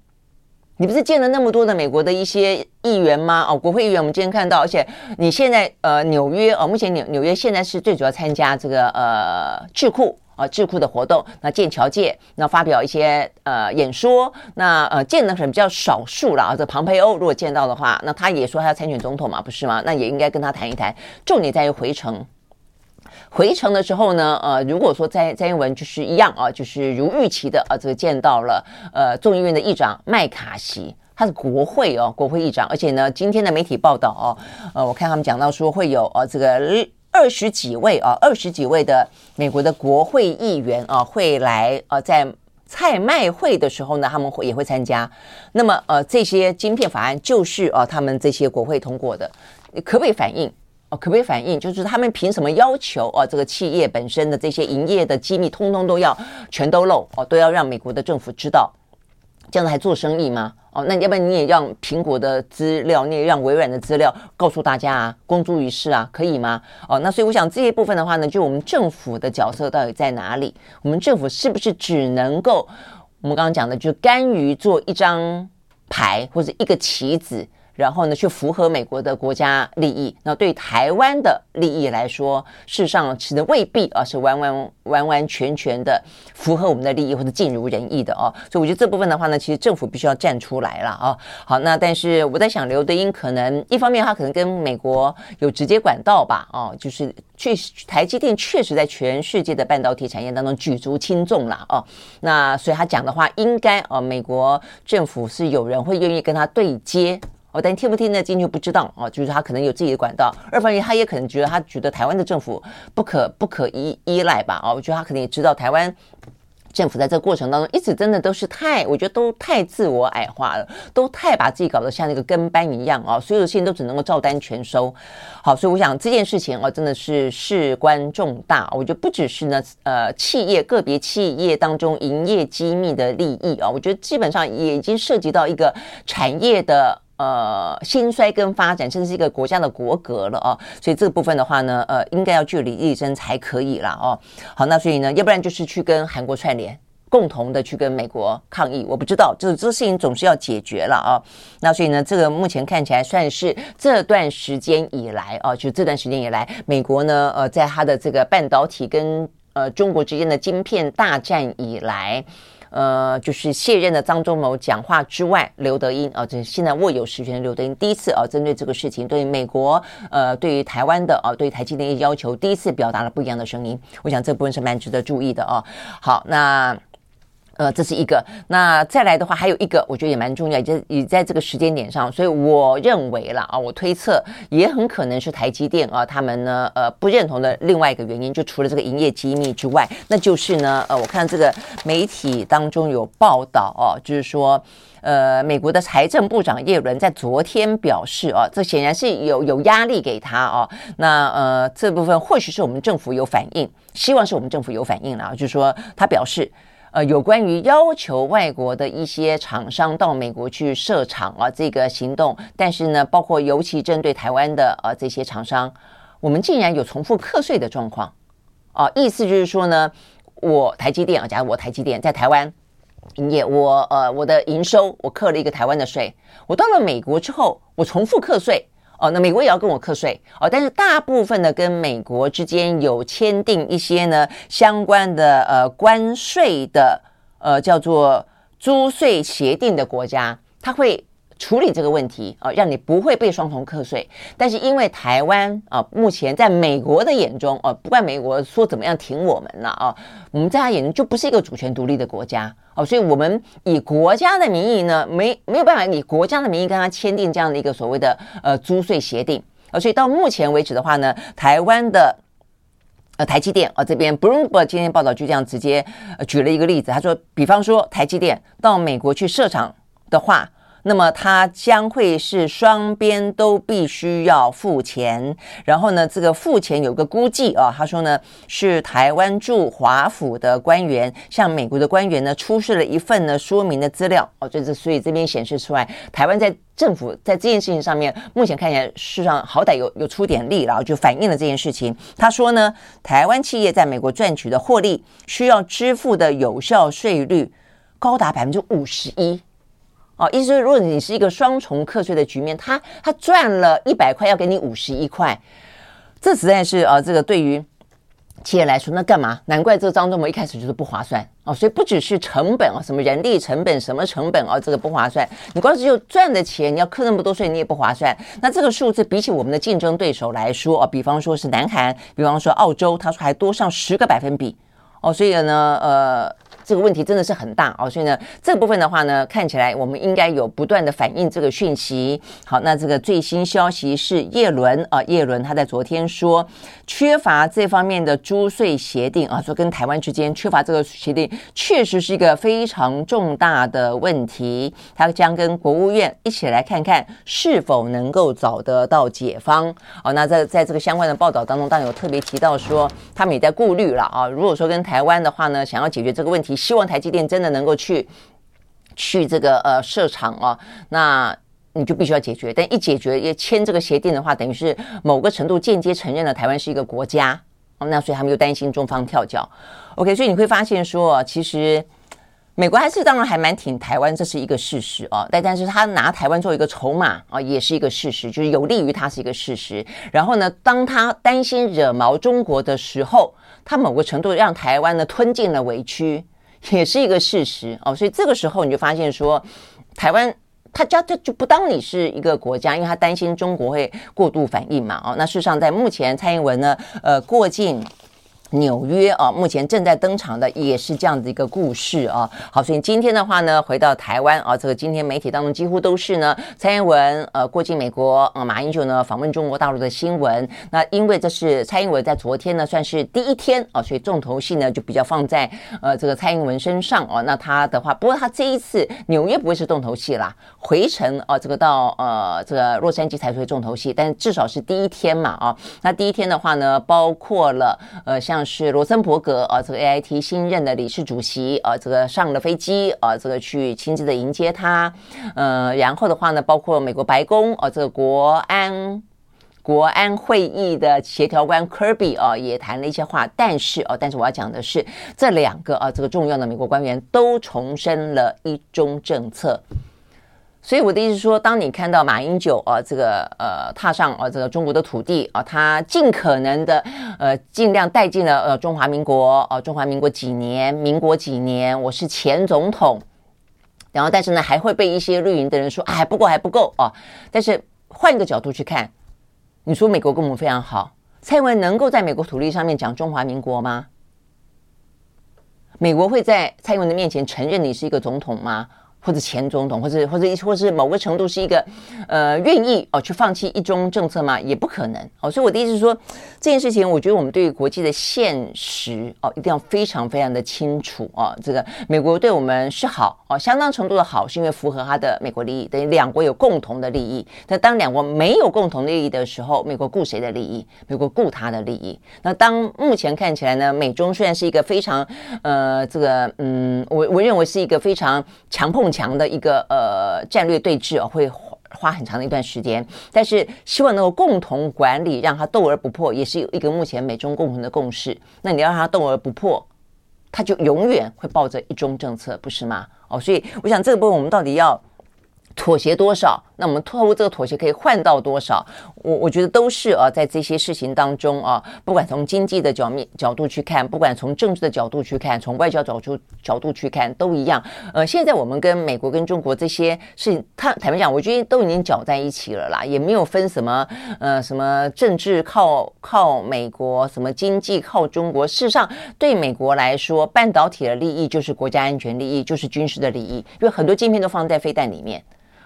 你不是见了那么多的美国的一些议员吗？哦，国会议员，我们今天看到，而且你现在呃纽约哦，目前纽纽约现在是最主要参加这个呃智库啊智库的活动，那剑桥界那发表一些呃演说，那呃见的可能比较少数了啊。这庞培欧如果见到的话，那他也说他要参选总统嘛，不是吗？那也应该跟他谈一谈，重点在于回程。回程的时候呢，呃，如果说在蔡英文就是一样啊，就是如预期的啊，这个见到了呃众议院的议长麦卡锡，他是国会哦，国会议长，而且呢，今天的媒体报道哦，呃，我看他们讲到说会有呃这个二十几位啊，二十几位的美国的国会议员啊会来呃在蔡麦会的时候呢，他们会也会参加。那么呃这些晶片法案就是啊他们这些国会通过的，可不可以反映？哦，可不可以反映？就是他们凭什么要求哦？这个企业本身的这些营业的机密，通通都要全都漏哦，都要让美国的政府知道，这样子还做生意吗？哦，那要不然你也让苹果的资料，你也让微软的资料告诉大家啊，公诸于世啊，可以吗？哦，那所以我想这些部分的话呢，就我们政府的角色到底在哪里？我们政府是不是只能够我们刚刚讲的，就甘于做一张牌或者一个棋子？然后呢，去符合美国的国家利益。那对台湾的利益来说，事实上其实未必啊是完完完完全全的符合我们的利益或者尽如人意的哦。所以我觉得这部分的话呢，其实政府必须要站出来了啊。好，那但是我在想，刘德英可能一方面他可能跟美国有直接管道吧，哦，就是去台积电确实在全世界的半导体产业当中举足轻重了哦。那所以他讲的话，应该啊，美国政府是有人会愿意跟他对接。哦，但听不听得进去不知道哦，就是他可能有自己的管道。二方面，他也可能觉得他觉得台湾的政府不可不可依依赖吧？哦，我觉得他可能也知道台湾政府在这个过程当中一直真的都是太，我觉得都太自我矮化了，都太把自己搞得像那个跟班一样哦，所有的事情都只能够照单全收。好，所以我想这件事情哦，真的是事关重大。我觉得不只是呢，呃，企业个别企业当中营业机密的利益啊，我觉得基本上也已经涉及到一个产业的。呃，兴衰跟发展，甚至是一个国家的国格了哦，所以这个部分的话呢，呃，应该要据理力争才可以啦哦。好，那所以呢，要不然就是去跟韩国串联，共同的去跟美国抗议。我不知道，就是这事情总是要解决了啊、那所以呢，这个目前看起来算是这段时间以来啊、就这段时间以来，美国呢，呃，在它的这个半导体跟呃中国之间的晶片大战以来。呃，就是卸任的张忠谋讲话之外，刘德音啊，这现在握有实权的刘德英第一次啊，针对这个事情，对于美国呃，对于台湾的啊，对于台积电的要求，第一次表达了不一样的声音。我想这部分是蛮值得注意的啊。好，那。呃，这是一个。那再来的话，还有一个，我觉得也蛮重要，就也在这个时间点上，所以我认为了啊，我推测也很可能是台积电啊，他们呢呃不认同的另外一个原因，就除了这个营业机密之外，那就是呢呃，我看这个媒体当中有报道哦，就是说呃，美国的财政部长耶伦在昨天表示哦，这显然是有有压力给他哦。那呃这部分或许是我们政府有反应，希望是我们政府有反应了啊，就是说他表示。呃，有关于要求外国的一些厂商到美国去设厂啊，这个行动，但是呢，包括尤其针对台湾的呃这些厂商，我们竟然有重复课税的状况啊，意思就是说呢，我台积电啊，假如我台积电在台湾营业，我呃我的营收我课了一个台湾的税，我到了美国之后，我重复课税。哦，那美国也要跟我课税哦，但是大部分的，跟美国之间有签订一些呢相关的呃关税的呃叫做租税协定的国家，它会。处理这个问题啊，让你不会被双重课税。但是因为台湾啊，目前在美国的眼中啊，不管美国说怎么样挺我们了啊，我们在他眼中就不是一个主权独立的国家哦，所以我们以国家的名义呢，没没有办法以国家的名义跟他签订这样的一个所谓的呃租税协定啊。所以到目前为止的话呢，台湾的呃台积电啊这边，Bloomberg 今天报道就这样直接举了一个例子，他说，比方说台积电到美国去设厂的话。那么它将会是双边都必须要付钱，然后呢，这个付钱有个估计啊，他说呢是台湾驻华府的官员向美国的官员呢出示了一份呢说明的资料哦，这是所以这边显示出来，台湾在政府在这件事情上面目前看起来事实上好歹有有出点力，然后就反映了这件事情。他说呢，台湾企业在美国赚取的获利需要支付的有效税率高达百分之五十一。哦，意思是，如果你是一个双重课税的局面，他他赚了一百块，要给你五十一块，这实在是啊，这个对于企业来说，那干嘛？难怪这个张忠谋一开始就是不划算哦。所以不只是成本啊，什么人力成本、什么成本啊，这个不划算。你光是就赚的钱，你要课那么多税，你也不划算。那这个数字比起我们的竞争对手来说啊，比方说是南韩，比方说澳洲，他说还多上十个百分比哦。所以呢，呃。这个问题真的是很大哦，所以呢，这部分的话呢，看起来我们应该有不断的反映这个讯息。好，那这个最新消息是叶伦啊，叶伦他在昨天说，缺乏这方面的租税协定啊，说跟台湾之间缺乏这个协定，确实是一个非常重大的问题。他将跟国务院一起来看看是否能够找得到解方。哦，那在在这个相关的报道当中，当然有特别提到说，他们也在顾虑了啊。如果说跟台湾的话呢，想要解决这个问题。希望台积电真的能够去去这个呃设厂哦，那你就必须要解决。但一解决要签这个协定的话，等于是某个程度间接承认了台湾是一个国家哦。那所以他们又担心中方跳脚。OK，所以你会发现说，其实美国还是当然还蛮挺台湾，这是一个事实哦。但但是他拿台湾做一个筹码啊，也是一个事实，就是有利于他是一个事实。然后呢，当他担心惹毛中国的时候，他某个程度让台湾呢吞进了委屈。也是一个事实哦，所以这个时候你就发现说，台湾他家就就不当你是一个国家，因为他担心中国会过度反应嘛哦。那事实上，在目前蔡英文呢，呃，过境。纽约啊，目前正在登场的也是这样的一个故事啊。好，所以今天的话呢，回到台湾啊，这个今天媒体当中几乎都是呢，蔡英文呃过境美国啊，马英九呢访问中国大陆的新闻。那因为这是蔡英文在昨天呢算是第一天啊，所以重头戏呢就比较放在呃这个蔡英文身上哦。那他的话，不过他这一次纽约不会是重头戏啦，回程啊这个到呃这个洛杉矶才会重头戏，但至少是第一天嘛啊。那第一天的话呢，包括了呃像。是罗森伯格啊，这个 AIT 新任的理事主席啊，这个上了飞机啊，这个去亲自的迎接他。呃，然后的话呢，包括美国白宫啊，这个国安国安会议的协调官 Kirby 啊，也谈了一些话。但是啊，但是我要讲的是，这两个啊，这个重要的美国官员都重申了一中政策。所以我的意思是说，当你看到马英九啊，这个呃踏上啊这个中国的土地啊，他尽可能的呃尽量带进了呃中华民国啊，中华民国几年，民国几年，我是前总统，然后但是呢还会被一些绿营的人说哎不够还不够啊。但是换一个角度去看，你说美国跟我们非常好，蔡英文能够在美国土地上面讲中华民国吗？美国会在蔡英文的面前承认你是一个总统吗？或者前总统，或者或者或是某个程度是一个呃愿意哦去放弃一中政策吗？也不可能哦。所以我的意思是说，这件事情，我觉得我们对于国际的现实哦，一定要非常非常的清楚哦。这个美国对我们是好哦，相当程度的好，是因为符合他的美国利益，等于两国有共同的利益。那当两国没有共同利益的时候，美国顾谁的利益？美国顾他的利益。那当目前看起来呢，美中虽然是一个非常呃这个嗯，我我认为是一个非常强碰。强的一个呃战略对峙哦，会花很长的一段时间，但是希望能够共同管理，让它斗而不破，也是有一个目前美中共同的共识。那你要让它斗而不破，它就永远会抱着一中政策，不是吗？哦，所以我想这个部分我们到底要妥协多少？那我们透过这个妥协可以换到多少？我我觉得都是啊，在这些事情当中啊，不管从经济的角面角度去看，不管从政治的角度去看，从外交角度角度去看，都一样。呃，现在我们跟美国跟中国这些事情，他坦白讲，我觉得都已经搅在一起了啦，也没有分什么呃什么政治靠靠美国，什么经济靠中国。事实上，对美国来说，半导体的利益就是国家安全利益，就是军事的利益，因为很多晶片都放在飞弹里面。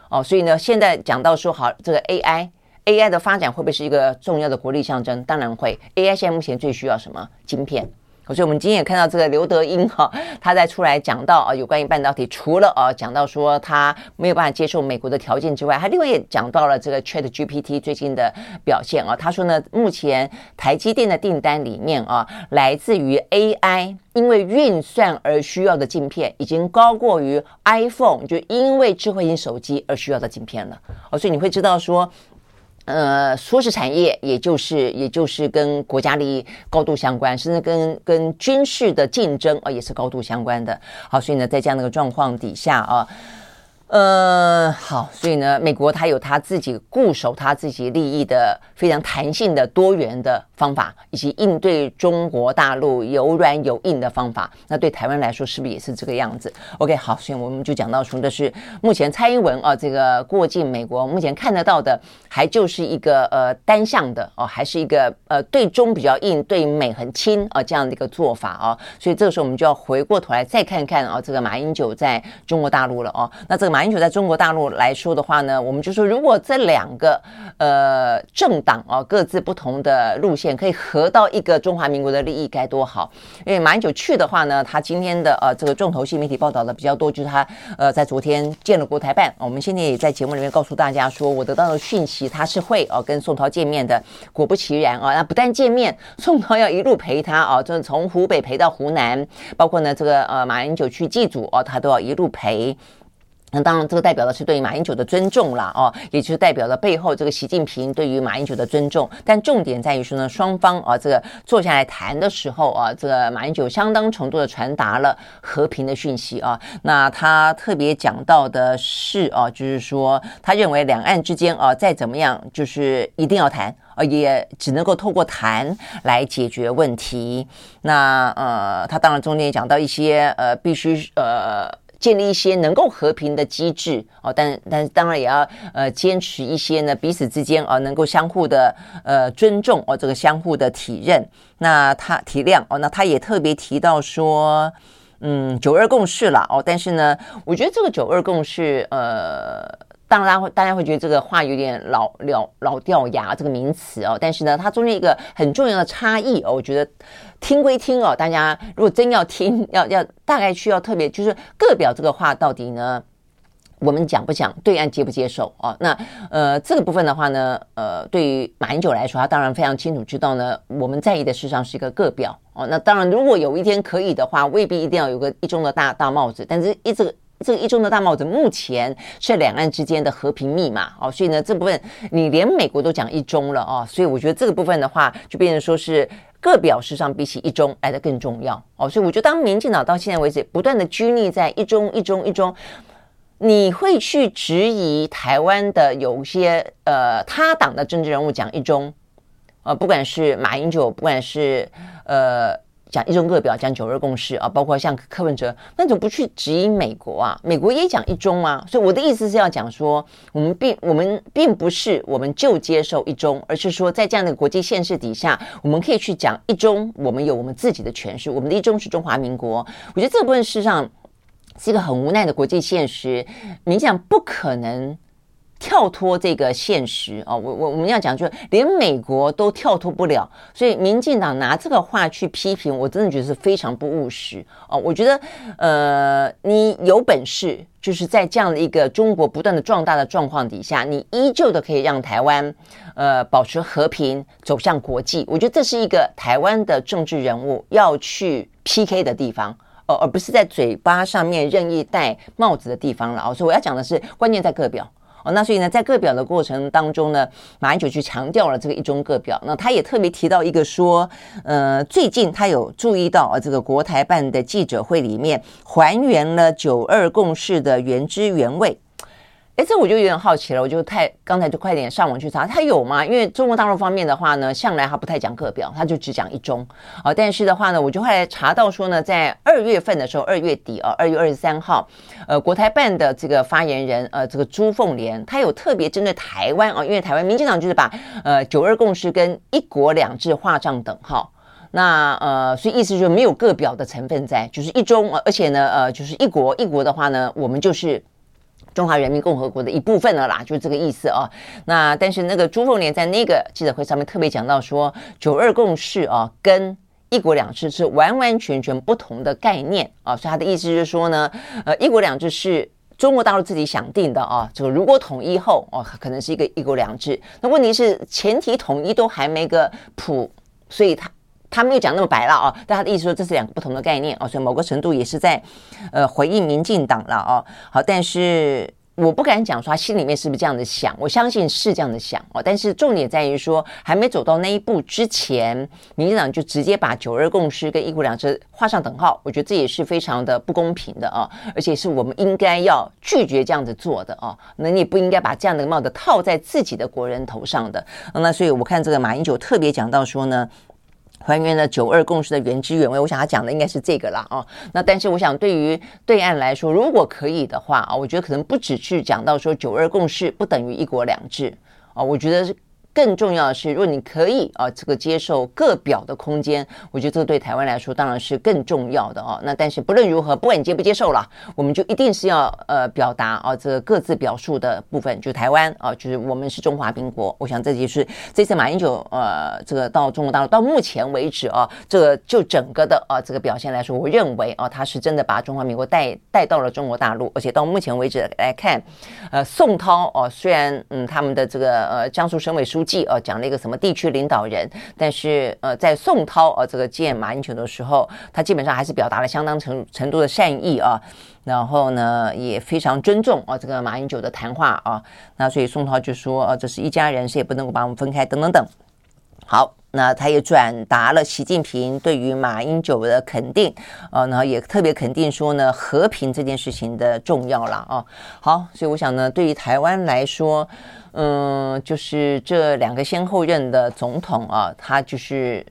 哦，所以呢，现在讲到说好，这个 AI，AI 的发展会不会是一个重要的国力象征？当然会。AI 现在目前最需要什么？晶片。所以我们今天也看到这个刘德英哈，他在出来讲到啊，有关于半导体，除了啊讲到说他没有办法接受美国的条件之外，他另外也讲到了这个 ChatGPT 最近的表现啊。他说呢，目前台积电的订单里面啊，来自于 AI 因为运算而需要的晶片，已经高过于 iPhone 就因为智慧型手机而需要的晶片了。哦，所以你会知道说。呃，说是产业，也就是也就是跟国家利益高度相关，甚至跟跟军事的竞争啊、也是高度相关的。好，所以呢，在这样的一个状况底下啊。呃好，所以呢，美国它有它自己固守它自己利益的非常弹性的多元的方法，以及应对中国大陆有软有硬的方法。那对台湾来说，是不是也是这个样子？OK，好，所以我们就讲到说的是，目前蔡英文啊，这个过境美国，目前看得到的还就是一个呃单向的哦，还是一个呃对中比较硬，对美很轻啊这样的一个做法啊。所以这个时候我们就要回过头来再看看啊，这个马英九在中国大陆了哦。那这个。马英九在中国大陆来说的话呢，我们就说，如果这两个呃政党啊各自不同的路线可以合到一个中华民国的利益，该多好！因为马英九去的话呢，他今天的呃这个重头戏媒体报道的比较多，就是他呃在昨天见了国台办。我们现在也在节目里面告诉大家说，我得到的讯息他是会哦跟宋涛见面的。果不其然啊，那不但见面，宋涛要一路陪他啊，就是从湖北陪到湖南，包括呢这个呃马英九去祭祖哦，他都要一路陪。那当然，这个代表的是对于马英九的尊重啦，哦，也就是代表了背后这个习近平对于马英九的尊重。但重点在于说呢，双方啊，这个坐下来谈的时候啊，这个马英九相当程度的传达了和平的讯息啊。那他特别讲到的是啊，就是说他认为两岸之间啊，再怎么样，就是一定要谈，啊，也只能够透过谈来解决问题。那呃，他当然中间也讲到一些呃，必须呃。建立一些能够和平的机制哦，但但当然也要呃坚持一些呢，彼此之间啊能够相互的呃尊重哦，这个相互的体认，那他体谅哦，那他也特别提到说，嗯，九二共识了哦，但是呢，我觉得这个九二共识呃。当然，会大家会觉得这个话有点老老老掉牙，这个名词哦。但是呢，它中间一个很重要的差异哦，我觉得听归听哦，大家如果真要听，要要大概需要特别就是个表这个话到底呢，我们讲不讲，对岸接不接受哦？那呃，这个部分的话呢，呃，对于马英九来说，他当然非常清楚知道呢，我们在意的事实上是一个个表哦。那当然，如果有一天可以的话，未必一定要有个一中的大大帽子，但是一直。这个一中的大帽子目前是两岸之间的和平密码哦，所以呢，这部分你连美国都讲一中了哦，所以我觉得这个部分的话，就变成说是各表事上比起一中来得更重要哦，所以我觉得当民进党到现在为止不断的拘泥在一中一中一中，你会去质疑台湾的有些呃他党的政治人物讲一中，呃，不管是马英九，不管是呃。讲一中各表，讲九二共识啊，包括像柯文哲，那怎么不去质疑美国啊？美国也讲一中啊，所以我的意思是要讲说，我们并我们并不是我们就接受一中，而是说在这样的国际现实底下，我们可以去讲一中，我们有我们自己的诠释，我们的一中是中华民国。我觉得这部分事实上。是一个很无奈的国际现实，民进党不可能。跳脱这个现实啊，我我我们要讲，就连美国都跳脱不了，所以民进党拿这个话去批评，我真的觉得是非常不务实啊。我觉得，呃，你有本事，就是在这样的一个中国不断的壮大的状况底下，你依旧的可以让台湾呃保持和平，走向国际。我觉得这是一个台湾的政治人物要去 PK 的地方，而而不是在嘴巴上面任意戴帽子的地方了啊。所以我要讲的是，关键在个表。那所以呢，在各表的过程当中呢，马英九就强调了这个一中各表。那他也特别提到一个说，呃，最近他有注意到啊，这个国台办的记者会里面还原了九二共识的原汁原味。哎，这我就有点好奇了，我就太刚才就快点上网去查，他有吗？因为中国大陆方面的话呢，向来他不太讲各表，他就只讲一中啊。但是的话呢，我就后来查到说呢，在二月份的时候，二月底啊，二月二十三号，呃，国台办的这个发言人呃，这个朱凤莲，他有特别针对台湾啊，因为台湾民进党就是把呃九二共识跟一国两制画上等号，那呃，所以意思就是没有个表的成分在，就是一中，而且呢，呃，就是一国一国的话呢，我们就是。中华人民共和国的一部分了啦，就是这个意思啊。那但是那个朱凤莲在那个记者会上面特别讲到说，九二共识啊跟一国两制是完完全全不同的概念啊。所以他的意思就是说呢，呃，一国两制是中国大陆自己想定的啊。这个如果统一后哦，可能是一个一国两制。那问题是前提统一都还没个谱，所以他。他没有讲那么白了啊，但他的意思说这是两个不同的概念啊，所以某个程度也是在呃回应民进党了啊。好，但是我不敢讲说他心里面是不是这样的想，我相信是这样的想哦。但是重点在于说，还没走到那一步之前，民进党就直接把九二共识跟一国两制画上等号，我觉得这也是非常的不公平的啊，而且是我们应该要拒绝这样子做的啊。那你不应该把这样的帽子套在自己的国人头上的。那所以我看这个马英九特别讲到说呢。还原了九二共识的原汁原味，我想他讲的应该是这个啦啊。那但是我想，对于对岸来说，如果可以的话啊，我觉得可能不止去讲到说九二共识不等于一国两制啊，我觉得。更重要的是，如果你可以啊，这个接受各表的空间，我觉得这对台湾来说当然是更重要的哦。那但是不论如何，不管你接不接受了，我们就一定是要呃表达啊，这个各自表述的部分，就台湾啊，就是我们是中华民国。我想这就是这次马英九呃，这个到中国大陆到目前为止啊，这个就整个的啊这个表现来说，我认为啊，他是真的把中华民国带带到了中国大陆，而且到目前为止来看，呃，宋涛哦，虽然嗯他们的这个呃江苏省委书记记。记呃讲了一个什么地区领导人，但是呃在宋涛呃这个见马英九的时候，他基本上还是表达了相当程程度的善意啊，然后呢也非常尊重啊这个马英九的谈话啊，那所以宋涛就说啊这是一家人，谁也不能够把我们分开等等等。好，那他也转达了习近平对于马英九的肯定啊，然后也特别肯定说呢和平这件事情的重要了啊。好，所以我想呢对于台湾来说。嗯，就是这两个先后任的总统啊，他就是，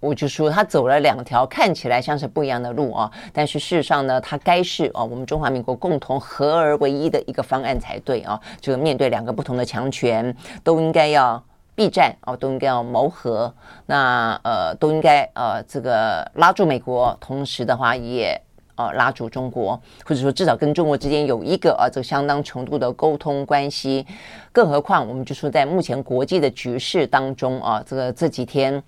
我就说他走了两条看起来像是不一样的路啊，但是事实上呢，他该是啊我们中华民国共同合而为一的一个方案才对啊。这个面对两个不同的强权，都应该要避战啊，都应该要谋和，那呃都应该呃这个拉住美国，同时的话也。呃，拉住中国，或者说至少跟中国之间有一个啊，这个相当程度的沟通关系。更何况，我们就说在目前国际的局势当中啊，这个这几天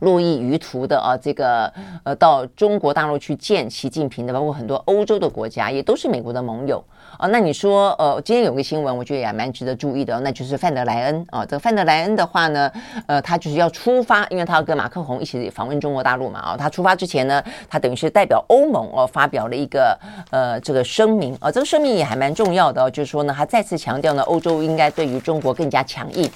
络绎于途的啊，这个呃，到中国大陆去见习近平的，包括很多欧洲的国家，也都是美国的盟友。哦，那你说，呃，今天有个新闻，我觉得也蛮值得注意的，那就是范德莱恩啊。这个范德莱恩的话呢，呃，他就是要出发，因为他要跟马克宏一起访问中国大陆嘛。啊，他出发之前呢，他等于是代表欧盟哦，发表了一个呃这个声明啊。这个声明也还蛮重要的，就是说呢，他再次强调呢，欧洲应该对于中国更加强硬。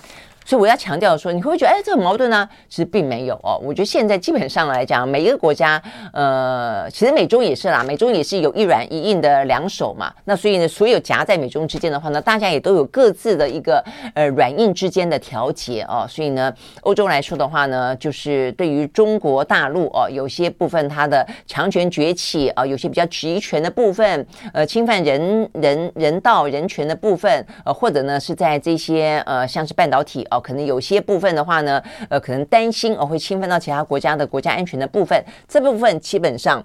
所以我要强调说，你会不会觉得，哎，这很矛盾呢？其实并没有哦。我觉得现在基本上来讲，每一个国家，呃，其实美中也是啦，美中也是有一软一硬的两手嘛。那所以呢，所有夹在美中之间的话呢，大家也都有各自的一个呃软硬之间的调节哦。所以呢，欧洲来说的话呢，就是对于中国大陆哦，有些部分它的强权崛起啊，有些比较集权的部分，呃，侵犯人人人道人权的部分，呃，或者呢是在这些呃像是半导体。哦，可能有些部分的话呢，呃，可能担心哦会侵犯到其他国家的国家安全的部分，这部分基本上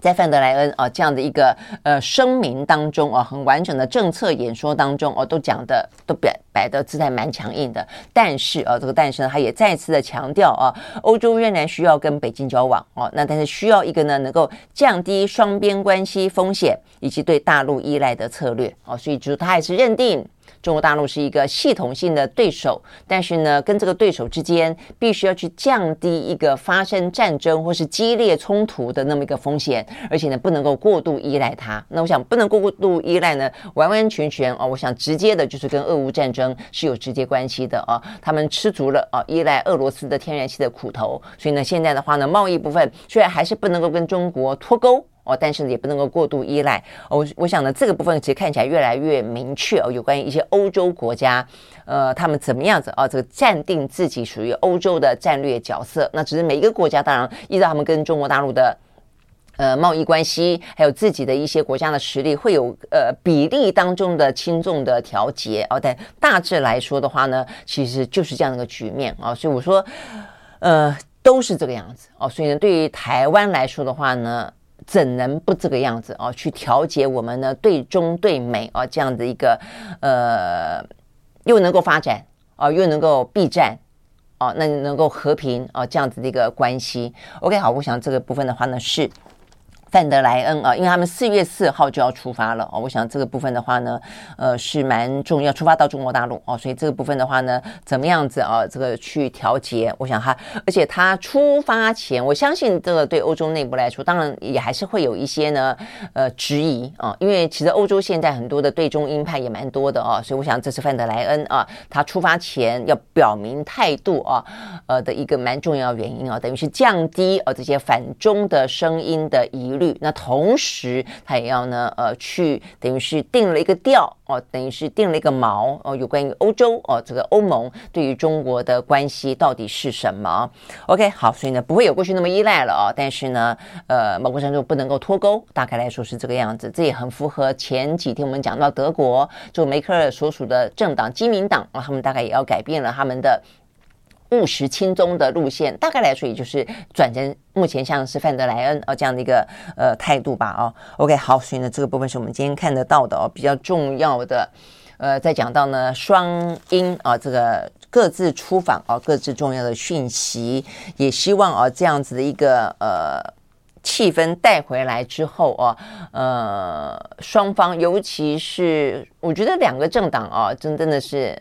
在范德莱恩啊这样的一个呃声明当中啊，很完整的政策演说当中哦，都讲的都摆摆的姿态蛮强硬的。但是啊，这个但是呢，他也再次的强调啊，欧洲仍然需要跟北京交往哦，那但是需要一个呢能够降低双边关系风险以及对大陆依赖的策略哦，所以就是他还是认定。中国大陆是一个系统性的对手，但是呢，跟这个对手之间必须要去降低一个发生战争或是激烈冲突的那么一个风险，而且呢，不能够过度依赖它。那我想，不能过度依赖呢，完完全全啊，我想直接的就是跟俄乌战争是有直接关系的啊。他们吃足了啊，依赖俄罗斯的天然气的苦头，所以呢，现在的话呢，贸易部分虽然还是不能够跟中国脱钩。哦，但是也不能够过度依赖。我我想呢，这个部分其实看起来越来越明确哦。有关于一些欧洲国家，呃，他们怎么样子啊？这个暂定自己属于欧洲的战略角色。那只是每一个国家，当然依照他们跟中国大陆的呃贸易关系，还有自己的一些国家的实力，会有呃比例当中的轻重的调节哦。但大致来说的话呢，其实就是这样的一个局面啊。所以我说，呃，都是这个样子哦。所以呢，对于台湾来说的话呢。怎能不这个样子啊？去调节我们呢？对中对美啊，这样的一个呃，又能够发展啊，又能够避战哦，那能够和平啊，这样子的一个关系。OK，好，我想这个部分的话呢是。范德莱恩啊，因为他们四月四号就要出发了哦，我想这个部分的话呢，呃，是蛮重要，出发到中国大陆哦，所以这个部分的话呢，怎么样子啊，这个去调节？我想他，而且他出发前，我相信这个对欧洲内部来说，当然也还是会有一些呢，呃，质疑啊，因为其实欧洲现在很多的对中鹰派也蛮多的啊，所以我想这是范德莱恩啊，他出发前要表明态度啊，呃的一个蛮重要原因啊，等于是降低啊这些反中的声音的疑虑。那同时，他也要呢，呃，去等于是定了一个调哦，等于是定了一个锚哦，有关于欧洲哦，这个欧盟对于中国的关系到底是什么？OK，好，所以呢，不会有过去那么依赖了哦，但是呢，呃，某个程度不能够脱钩，大概来说是这个样子，这也很符合前几天我们讲到德国就梅克尔所属的政党基民党啊，他们大概也要改变了他们的。务实亲中的路线，大概来说，也就是转成目前像是范德莱恩啊这样的一个呃态度吧。哦，OK，好，所以呢，这个部分是我们今天看得到的哦，比较重要的。呃，再讲到呢，双鹰啊，这个各自出访啊，各自重要的讯息，也希望啊这样子的一个呃气氛带回来之后啊，呃，双方尤其是我觉得两个政党啊，真真的是。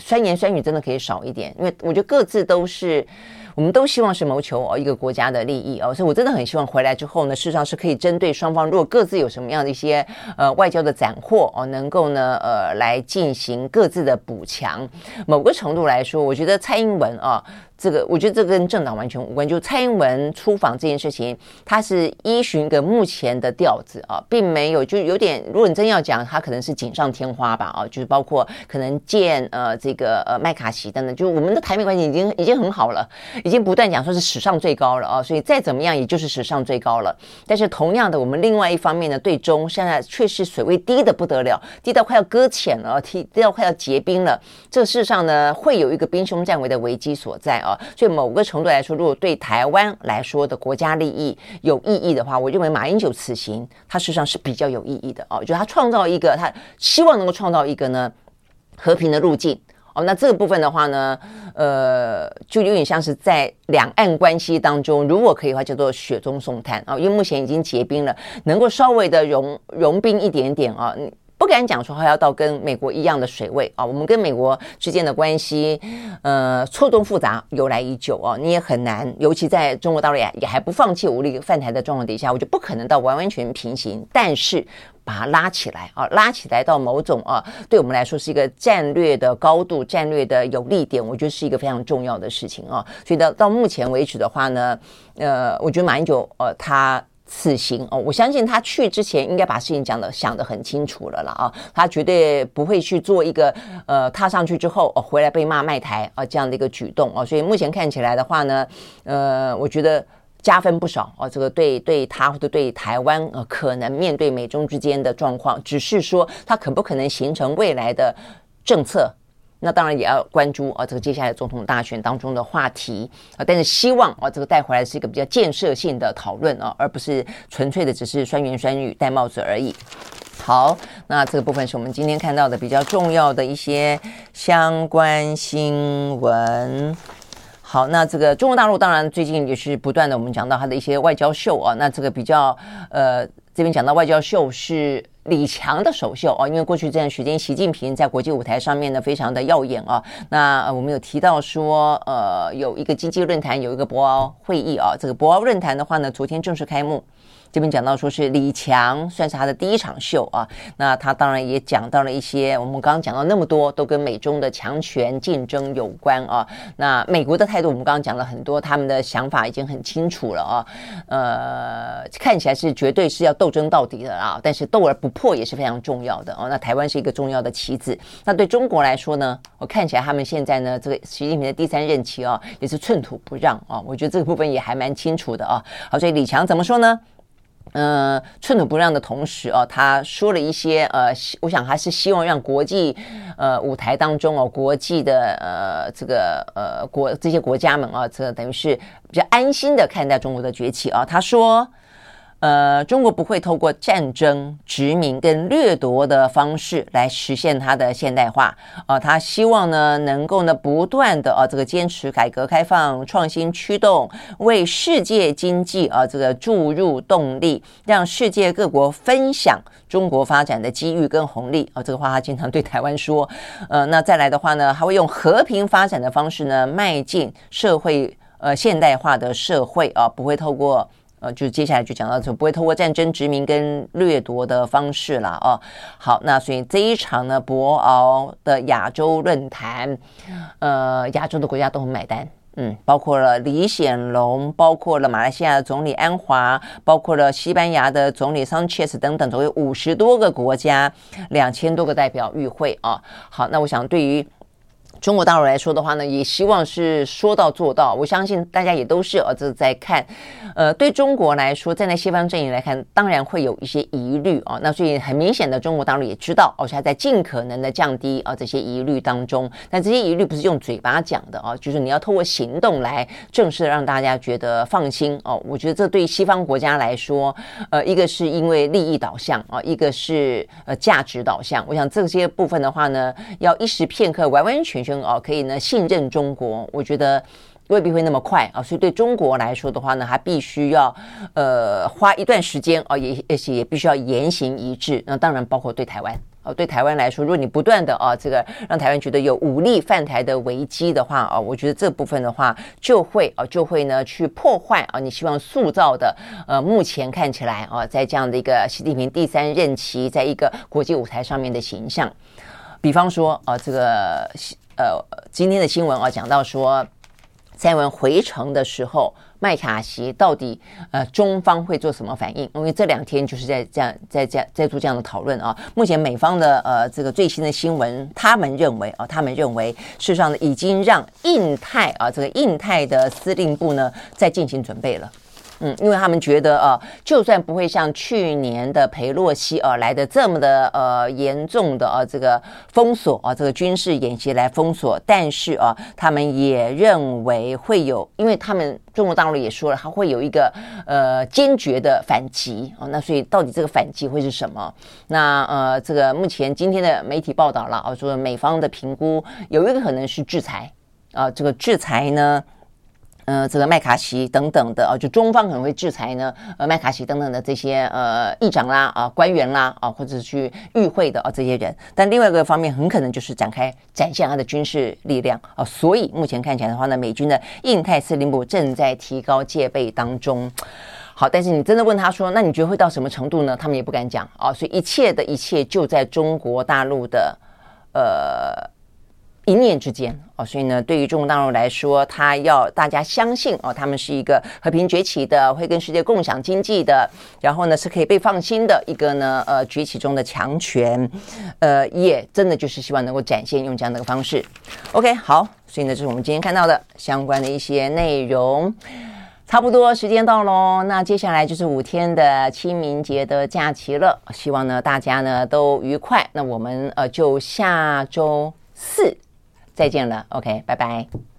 酸言酸语真的可以少一点，因为我觉得各自都是，我们都希望是谋求哦一个国家的利益哦，所以我真的很希望回来之后呢，事实上是可以针对双方，如果各自有什么样的一些呃外交的斩获哦，能够呢呃来进行各自的补强。某个程度来说，我觉得蔡英文啊。这个我觉得这跟政党完全无关。就蔡英文出访这件事情，他是依循一个目前的调子啊，并没有就有点。如果你真要讲，他可能是锦上添花吧啊，就是包括可能见呃这个呃麦卡锡等等，就我们的台美关系已经已经很好了，已经不断讲说是史上最高了啊，所以再怎么样也就是史上最高了。但是同样的，我们另外一方面呢，对中现在确实水位低的不得了，低到快要搁浅了，低到快要结冰了。这个事实上呢，会有一个兵凶战危的危机所在啊。所以某个程度来说，如果对台湾来说的国家利益有意义的话，我认为马英九此行，他事实上是比较有意义的哦。就他创造一个，他希望能够创造一个呢和平的路径哦。那这个部分的话呢，呃，就有点像是在两岸关系当中，如果可以的话，叫做雪中送炭啊。因为目前已经结冰了，能够稍微的融融冰一点点啊。不敢讲说还要到跟美国一样的水位啊，我们跟美国之间的关系，呃，错综复杂，由来已久啊，你也很难，尤其在中国大陆也也还不放弃武力犯台的状况底下，我就不可能到完完全平行，但是把它拉起来啊，拉起来到某种啊，对我们来说是一个战略的高度、战略的有利点，我觉得是一个非常重要的事情啊。所以到到目前为止的话呢，呃，我觉得马英九呃他。此行哦，我相信他去之前应该把事情讲的想得很清楚了啦。啊，他绝对不会去做一个呃踏上去之后哦回来被骂卖台啊这样的一个举动哦，所以目前看起来的话呢，呃，我觉得加分不少哦，这个对对他或者对台湾呃可能面对美中之间的状况，只是说他可不可能形成未来的政策那当然也要关注啊，这个接下来总统大选当中的话题啊，但是希望啊，这个带回来是一个比较建设性的讨论啊，而不是纯粹的只是酸言酸语戴帽子而已。好，那这个部分是我们今天看到的比较重要的一些相关新闻。好，那这个中国大陆当然最近也是不断的，我们讲到它的一些外交秀啊，那这个比较呃。这边讲到外交秀是李强的首秀啊，因为过去这段时间，习近平在国际舞台上面呢非常的耀眼啊。那我们有提到说，呃，有一个经济论坛，有一个博鳌会议啊。这个博鳌论坛的话呢，昨天正式开幕。这边讲到说是李强算是他的第一场秀啊，那他当然也讲到了一些我们刚刚讲到那么多都跟美中的强权竞争有关啊。那美国的态度我们刚刚讲了很多，他们的想法已经很清楚了啊。呃，看起来是绝对是要斗争到底的啊，但是斗而不破也是非常重要的哦。那台湾是一个重要的棋子，那对中国来说呢，我看起来他们现在呢这个习近平的第三任期啊也是寸土不让啊，我觉得这个部分也还蛮清楚的啊。好，所以李强怎么说呢？嗯、呃，寸土不让的同时哦，他说了一些呃，我想还是希望让国际呃舞台当中哦，国际的呃这个呃国这些国家们啊，这等于是比较安心的看待中国的崛起啊。他说。呃，中国不会透过战争、殖民跟掠夺的方式来实现它的现代化、呃，他希望呢，能够呢不断的啊，这个坚持改革开放、创新驱动，为世界经济啊这个注入动力，让世界各国分享中国发展的机遇跟红利啊。这个话他经常对台湾说。呃，那再来的话呢，还会用和平发展的方式呢，迈进社会呃现代化的社会啊，不会透过。呃，就接下来就讲到，就不会透过战争、殖民跟掠夺的方式了哦。好，那所以这一场呢，博鳌的亚洲论坛，呃，亚洲的国家都很买单，嗯，包括了李显龙，包括了马来西亚的总理安华，包括了西班牙的总理桑切斯等等，总有五十多个国家，两千多个代表与会啊。好，那我想对于。中国大陆来说的话呢，也希望是说到做到。我相信大家也都是儿子在看，呃，对中国来说，站在西方阵营来看，当然会有一些疑虑啊。那所以很明显的，中国大陆也知道，而且还在尽可能的降低啊这些疑虑当中。但这些疑虑不是用嘴巴讲的啊，就是你要透过行动来正式的让大家觉得放心哦。我觉得这对西方国家来说，呃，一个是因为利益导向啊，一个是呃价值导向。我想这些部分的话呢，要一时片刻完完全全。哦，可以呢，信任中国，我觉得未必会那么快啊，所以对中国来说的话呢，还必须要呃花一段时间啊，也而且也必须要言行一致。那当然包括对台湾哦，对台湾来说，如果你不断的啊这个让台湾觉得有武力犯台的危机的话啊，我觉得这部分的话就会啊就会呢去破坏啊你希望塑造的呃目前看起来啊在这样的一个习近平第三任期在一个国际舞台上面的形象，比方说啊这个。呃，今天的新闻啊，讲到说，蔡文回程的时候，麦卡锡到底呃，中方会做什么反应？因为这两天就是在这样在这在做这样的讨论啊。目前美方的呃这个最新的新闻，他们认为啊，他们认为事实上呢，已经让印太啊这个印太的司令部呢在进行准备了。嗯，因为他们觉得啊，就算不会像去年的裴洛西啊来的这么的呃严重的啊这个封锁啊这个军事演习来封锁，但是啊，他们也认为会有，因为他们中国大陆也说了，他会有一个呃坚决的反击啊。那所以到底这个反击会是什么？那呃，这个目前今天的媒体报道了啊，说美方的评估有一个可能是制裁啊，这个制裁呢。呃，这个麦卡锡等等的啊，就中方可能会制裁呢，呃，麦卡锡等等的这些呃议长啦啊、官员啦啊，或者是去与会的啊这些人。但另外一个方面，很可能就是展开展现他的军事力量啊。所以目前看起来的话呢，美军的印太司令部正在提高戒备当中。好，但是你真的问他说，那你觉得会到什么程度呢？他们也不敢讲啊。所以一切的一切就在中国大陆的呃。一念之间哦，所以呢，对于中国大陆来说，他要大家相信哦，他们是一个和平崛起的，会跟世界共享经济的，然后呢是可以被放心的一个呢呃崛起中的强权，呃，也真的就是希望能够展现用这样的一个方式。OK，好，所以呢，这是我们今天看到的相关的一些内容，差不多时间到喽，那接下来就是五天的清明节的假期了，希望呢大家呢都愉快。那我们呃就下周四。再见了，OK，拜拜。